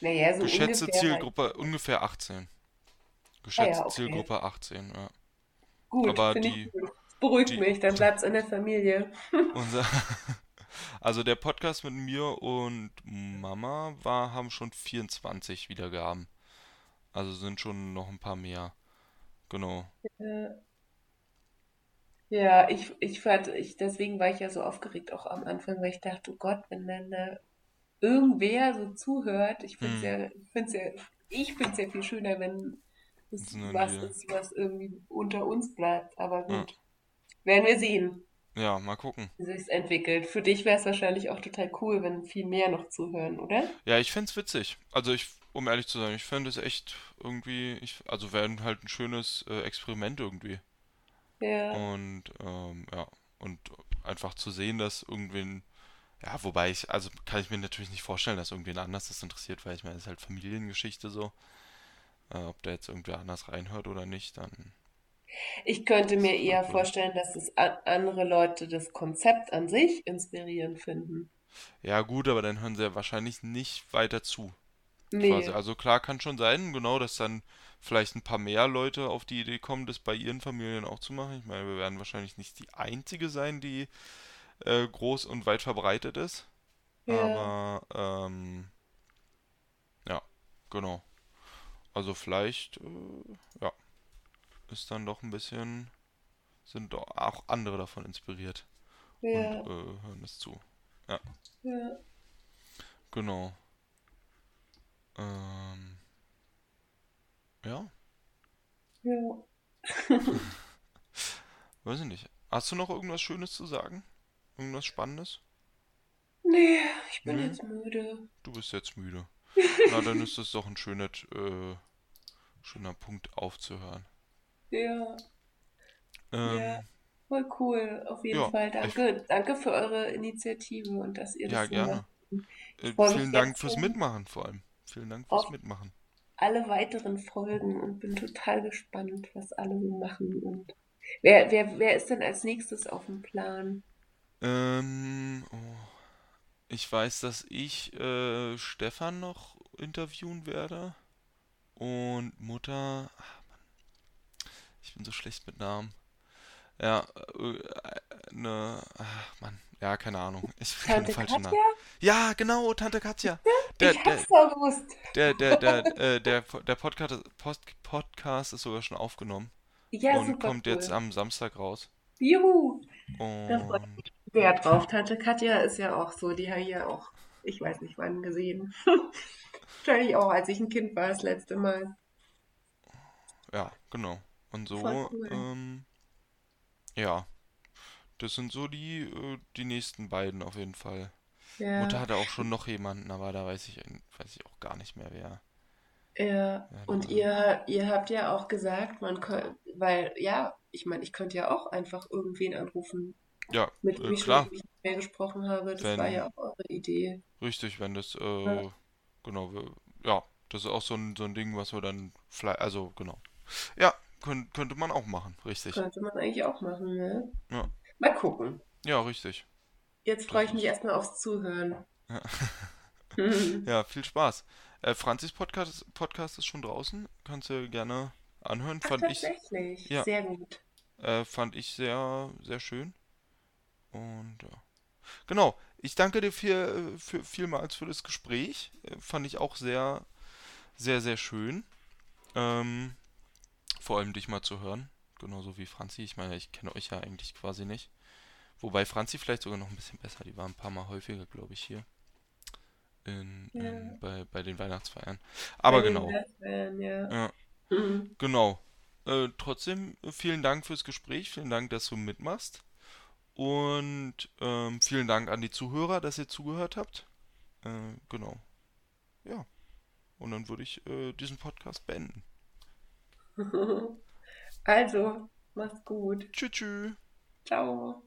Naja, so geschätzte ungefähr halt. Zielgruppe ungefähr 18. Ah ja, Geschätzte okay. Zielgruppe 18, ja. Gut, Aber die, gut. Beruhigt die, mich, dann bleibt es in der Familie. *laughs* unser, *laughs* also der Podcast mit mir und Mama war, haben schon 24 Wiedergaben. Also sind schon noch ein paar mehr. Genau. Ja, ja, ich, ich fand, ich, deswegen war ich ja so aufgeregt auch am Anfang, weil ich dachte, oh Gott, wenn dann da irgendwer so zuhört, ich finde es Hm, ja, ich find's ja, ich finde es ja viel schöner, wenn das es was wir. ist, was irgendwie unter uns bleibt. Aber Ja, gut, werden wir sehen, ja, mal gucken. wie sich entwickelt. Für dich wäre es wahrscheinlich auch total cool, wenn viel mehr noch zuhören, oder? Ja, ich fänd's witzig. Also ich, um ehrlich zu sein, ich fände es echt irgendwie, ich, also wäre halt ein schönes äh, Experiment irgendwie. Ja, Und ähm, ja, und einfach zu sehen, dass irgendwen, ja, wobei ich, also kann ich mir natürlich nicht vorstellen, dass irgendwen anders das interessiert, weil ich meine, es ist halt Familiengeschichte so. Äh, ob da jetzt irgendwer anders reinhört oder nicht, dann ich könnte mir eher fragwürdig. vorstellen, dass es andere Leute das Konzept an sich inspirierend finden. Ja, gut, aber dann hören sie ja wahrscheinlich nicht weiter zu. Quasi. Nee. Also klar kann schon sein, genau, dass dann vielleicht ein paar mehr Leute auf die Idee kommen, das bei ihren Familien auch zu machen. Ich meine, wir werden wahrscheinlich nicht die einzige sein, die äh, groß und weit verbreitet ist. Ja, Aber ähm, ja, genau. Also vielleicht, äh, ja, ist dann doch ein bisschen, sind doch auch andere davon inspiriert und ja, äh, hören es zu. Ja, ja, genau. Ähm, ja, ja. *laughs* weiß ich nicht. Hast du noch irgendwas Schönes zu sagen? Irgendwas Spannendes? Nee, ich bin Nö, jetzt müde. du bist jetzt müde. Na, dann ist das doch ein schöner, äh, schöner Punkt aufzuhören. Ja, *laughs* ja, Ähm, voll cool. Auf jeden ja, Fall. ich, Danke. Danke für eure Initiative und dass ihr ja, das macht. gerne. Äh, vielen Dank fürs Mitmachen vor allem. Vielen Dank fürs Mitmachen. Alle weiteren Folgen und bin total gespannt, was alle so machen. Und wer, wer, wer ist denn als nächstes auf dem Plan? Ähm, oh, ich weiß, dass ich äh, Stefan noch interviewen werde und Mutter. Ich bin so schlecht mit Namen. Ja, äh, ne, ach Mann, ja, keine Ahnung. Ich will keine Tante falschen Namen. Katja? Ja, genau, Tante Katja. Der, Ich der, hab's doch gewusst. der, der, der, äh, der, der Podcast, Post, Podcast ist sogar schon aufgenommen Ja, und super kommt jetzt cool. am Samstag raus. Juhu, da freue ich Und mich sehr drauf. Tante Katja ist ja auch so, die habe ich ja auch, ich weiß nicht wann gesehen. *laughs* Wahrscheinlich auch, als ich ein Kind war, das letzte Mal. ja, genau. Und so, cool. ähm, ja, das sind so die, äh, die nächsten beiden auf jeden Fall. Mutter Ja, hatte auch schon noch jemanden, aber da weiß ich, weiß ich auch gar nicht mehr, wer, ja. Und war. ihr, ihr habt ja auch gesagt, man könnte, weil, ja, ich meine, ich könnte ja auch einfach irgendwen anrufen, Ja, mit äh, ich schon klar, ewig nicht mehr gesprochen habe. Das war wenn, ja auch eure Idee. richtig, wenn das, Ja, äh, genau, wir, ja, das ist auch so ein, so ein Ding, was wir dann, vielleicht, also, genau. Ja, könnt, könnte man auch machen, richtig. könnte man eigentlich auch machen, ne? Ja, Mal gucken. ja, richtig. Jetzt freue ich mich erstmal aufs Zuhören. ja, *laughs* ja, viel Spaß. Äh, Franzis Podcast, Podcast ist schon draußen, kannst du gerne anhören, Ach, fand ich, tatsächlich. ja, Sehr gut. äh, fand ich sehr, sehr schön. Und ja. Genau, ich danke dir viel, für, vielmals für das Gespräch. Äh, Fand ich auch sehr, sehr, sehr schön. Ähm, vor allem dich mal zu hören. Genauso wie Franzi. Ich meine, ich kenne euch ja eigentlich quasi nicht. Wobei Franzi vielleicht sogar noch ein bisschen besser. Die war ein paar Mal häufiger, glaube ich, hier in, Ja, in, bei, bei den Weihnachtsfeiern. bei Aber den genau, ja. ja, Mhm. genau. Äh, trotzdem vielen Dank fürs Gespräch. Vielen Dank, dass du mitmachst. Und ähm, vielen Dank an die Zuhörer, dass ihr zugehört habt. Äh, genau. Ja. Und dann würde ich äh, diesen Podcast beenden. *laughs* Also, mach's gut. Tschüss. Ciao.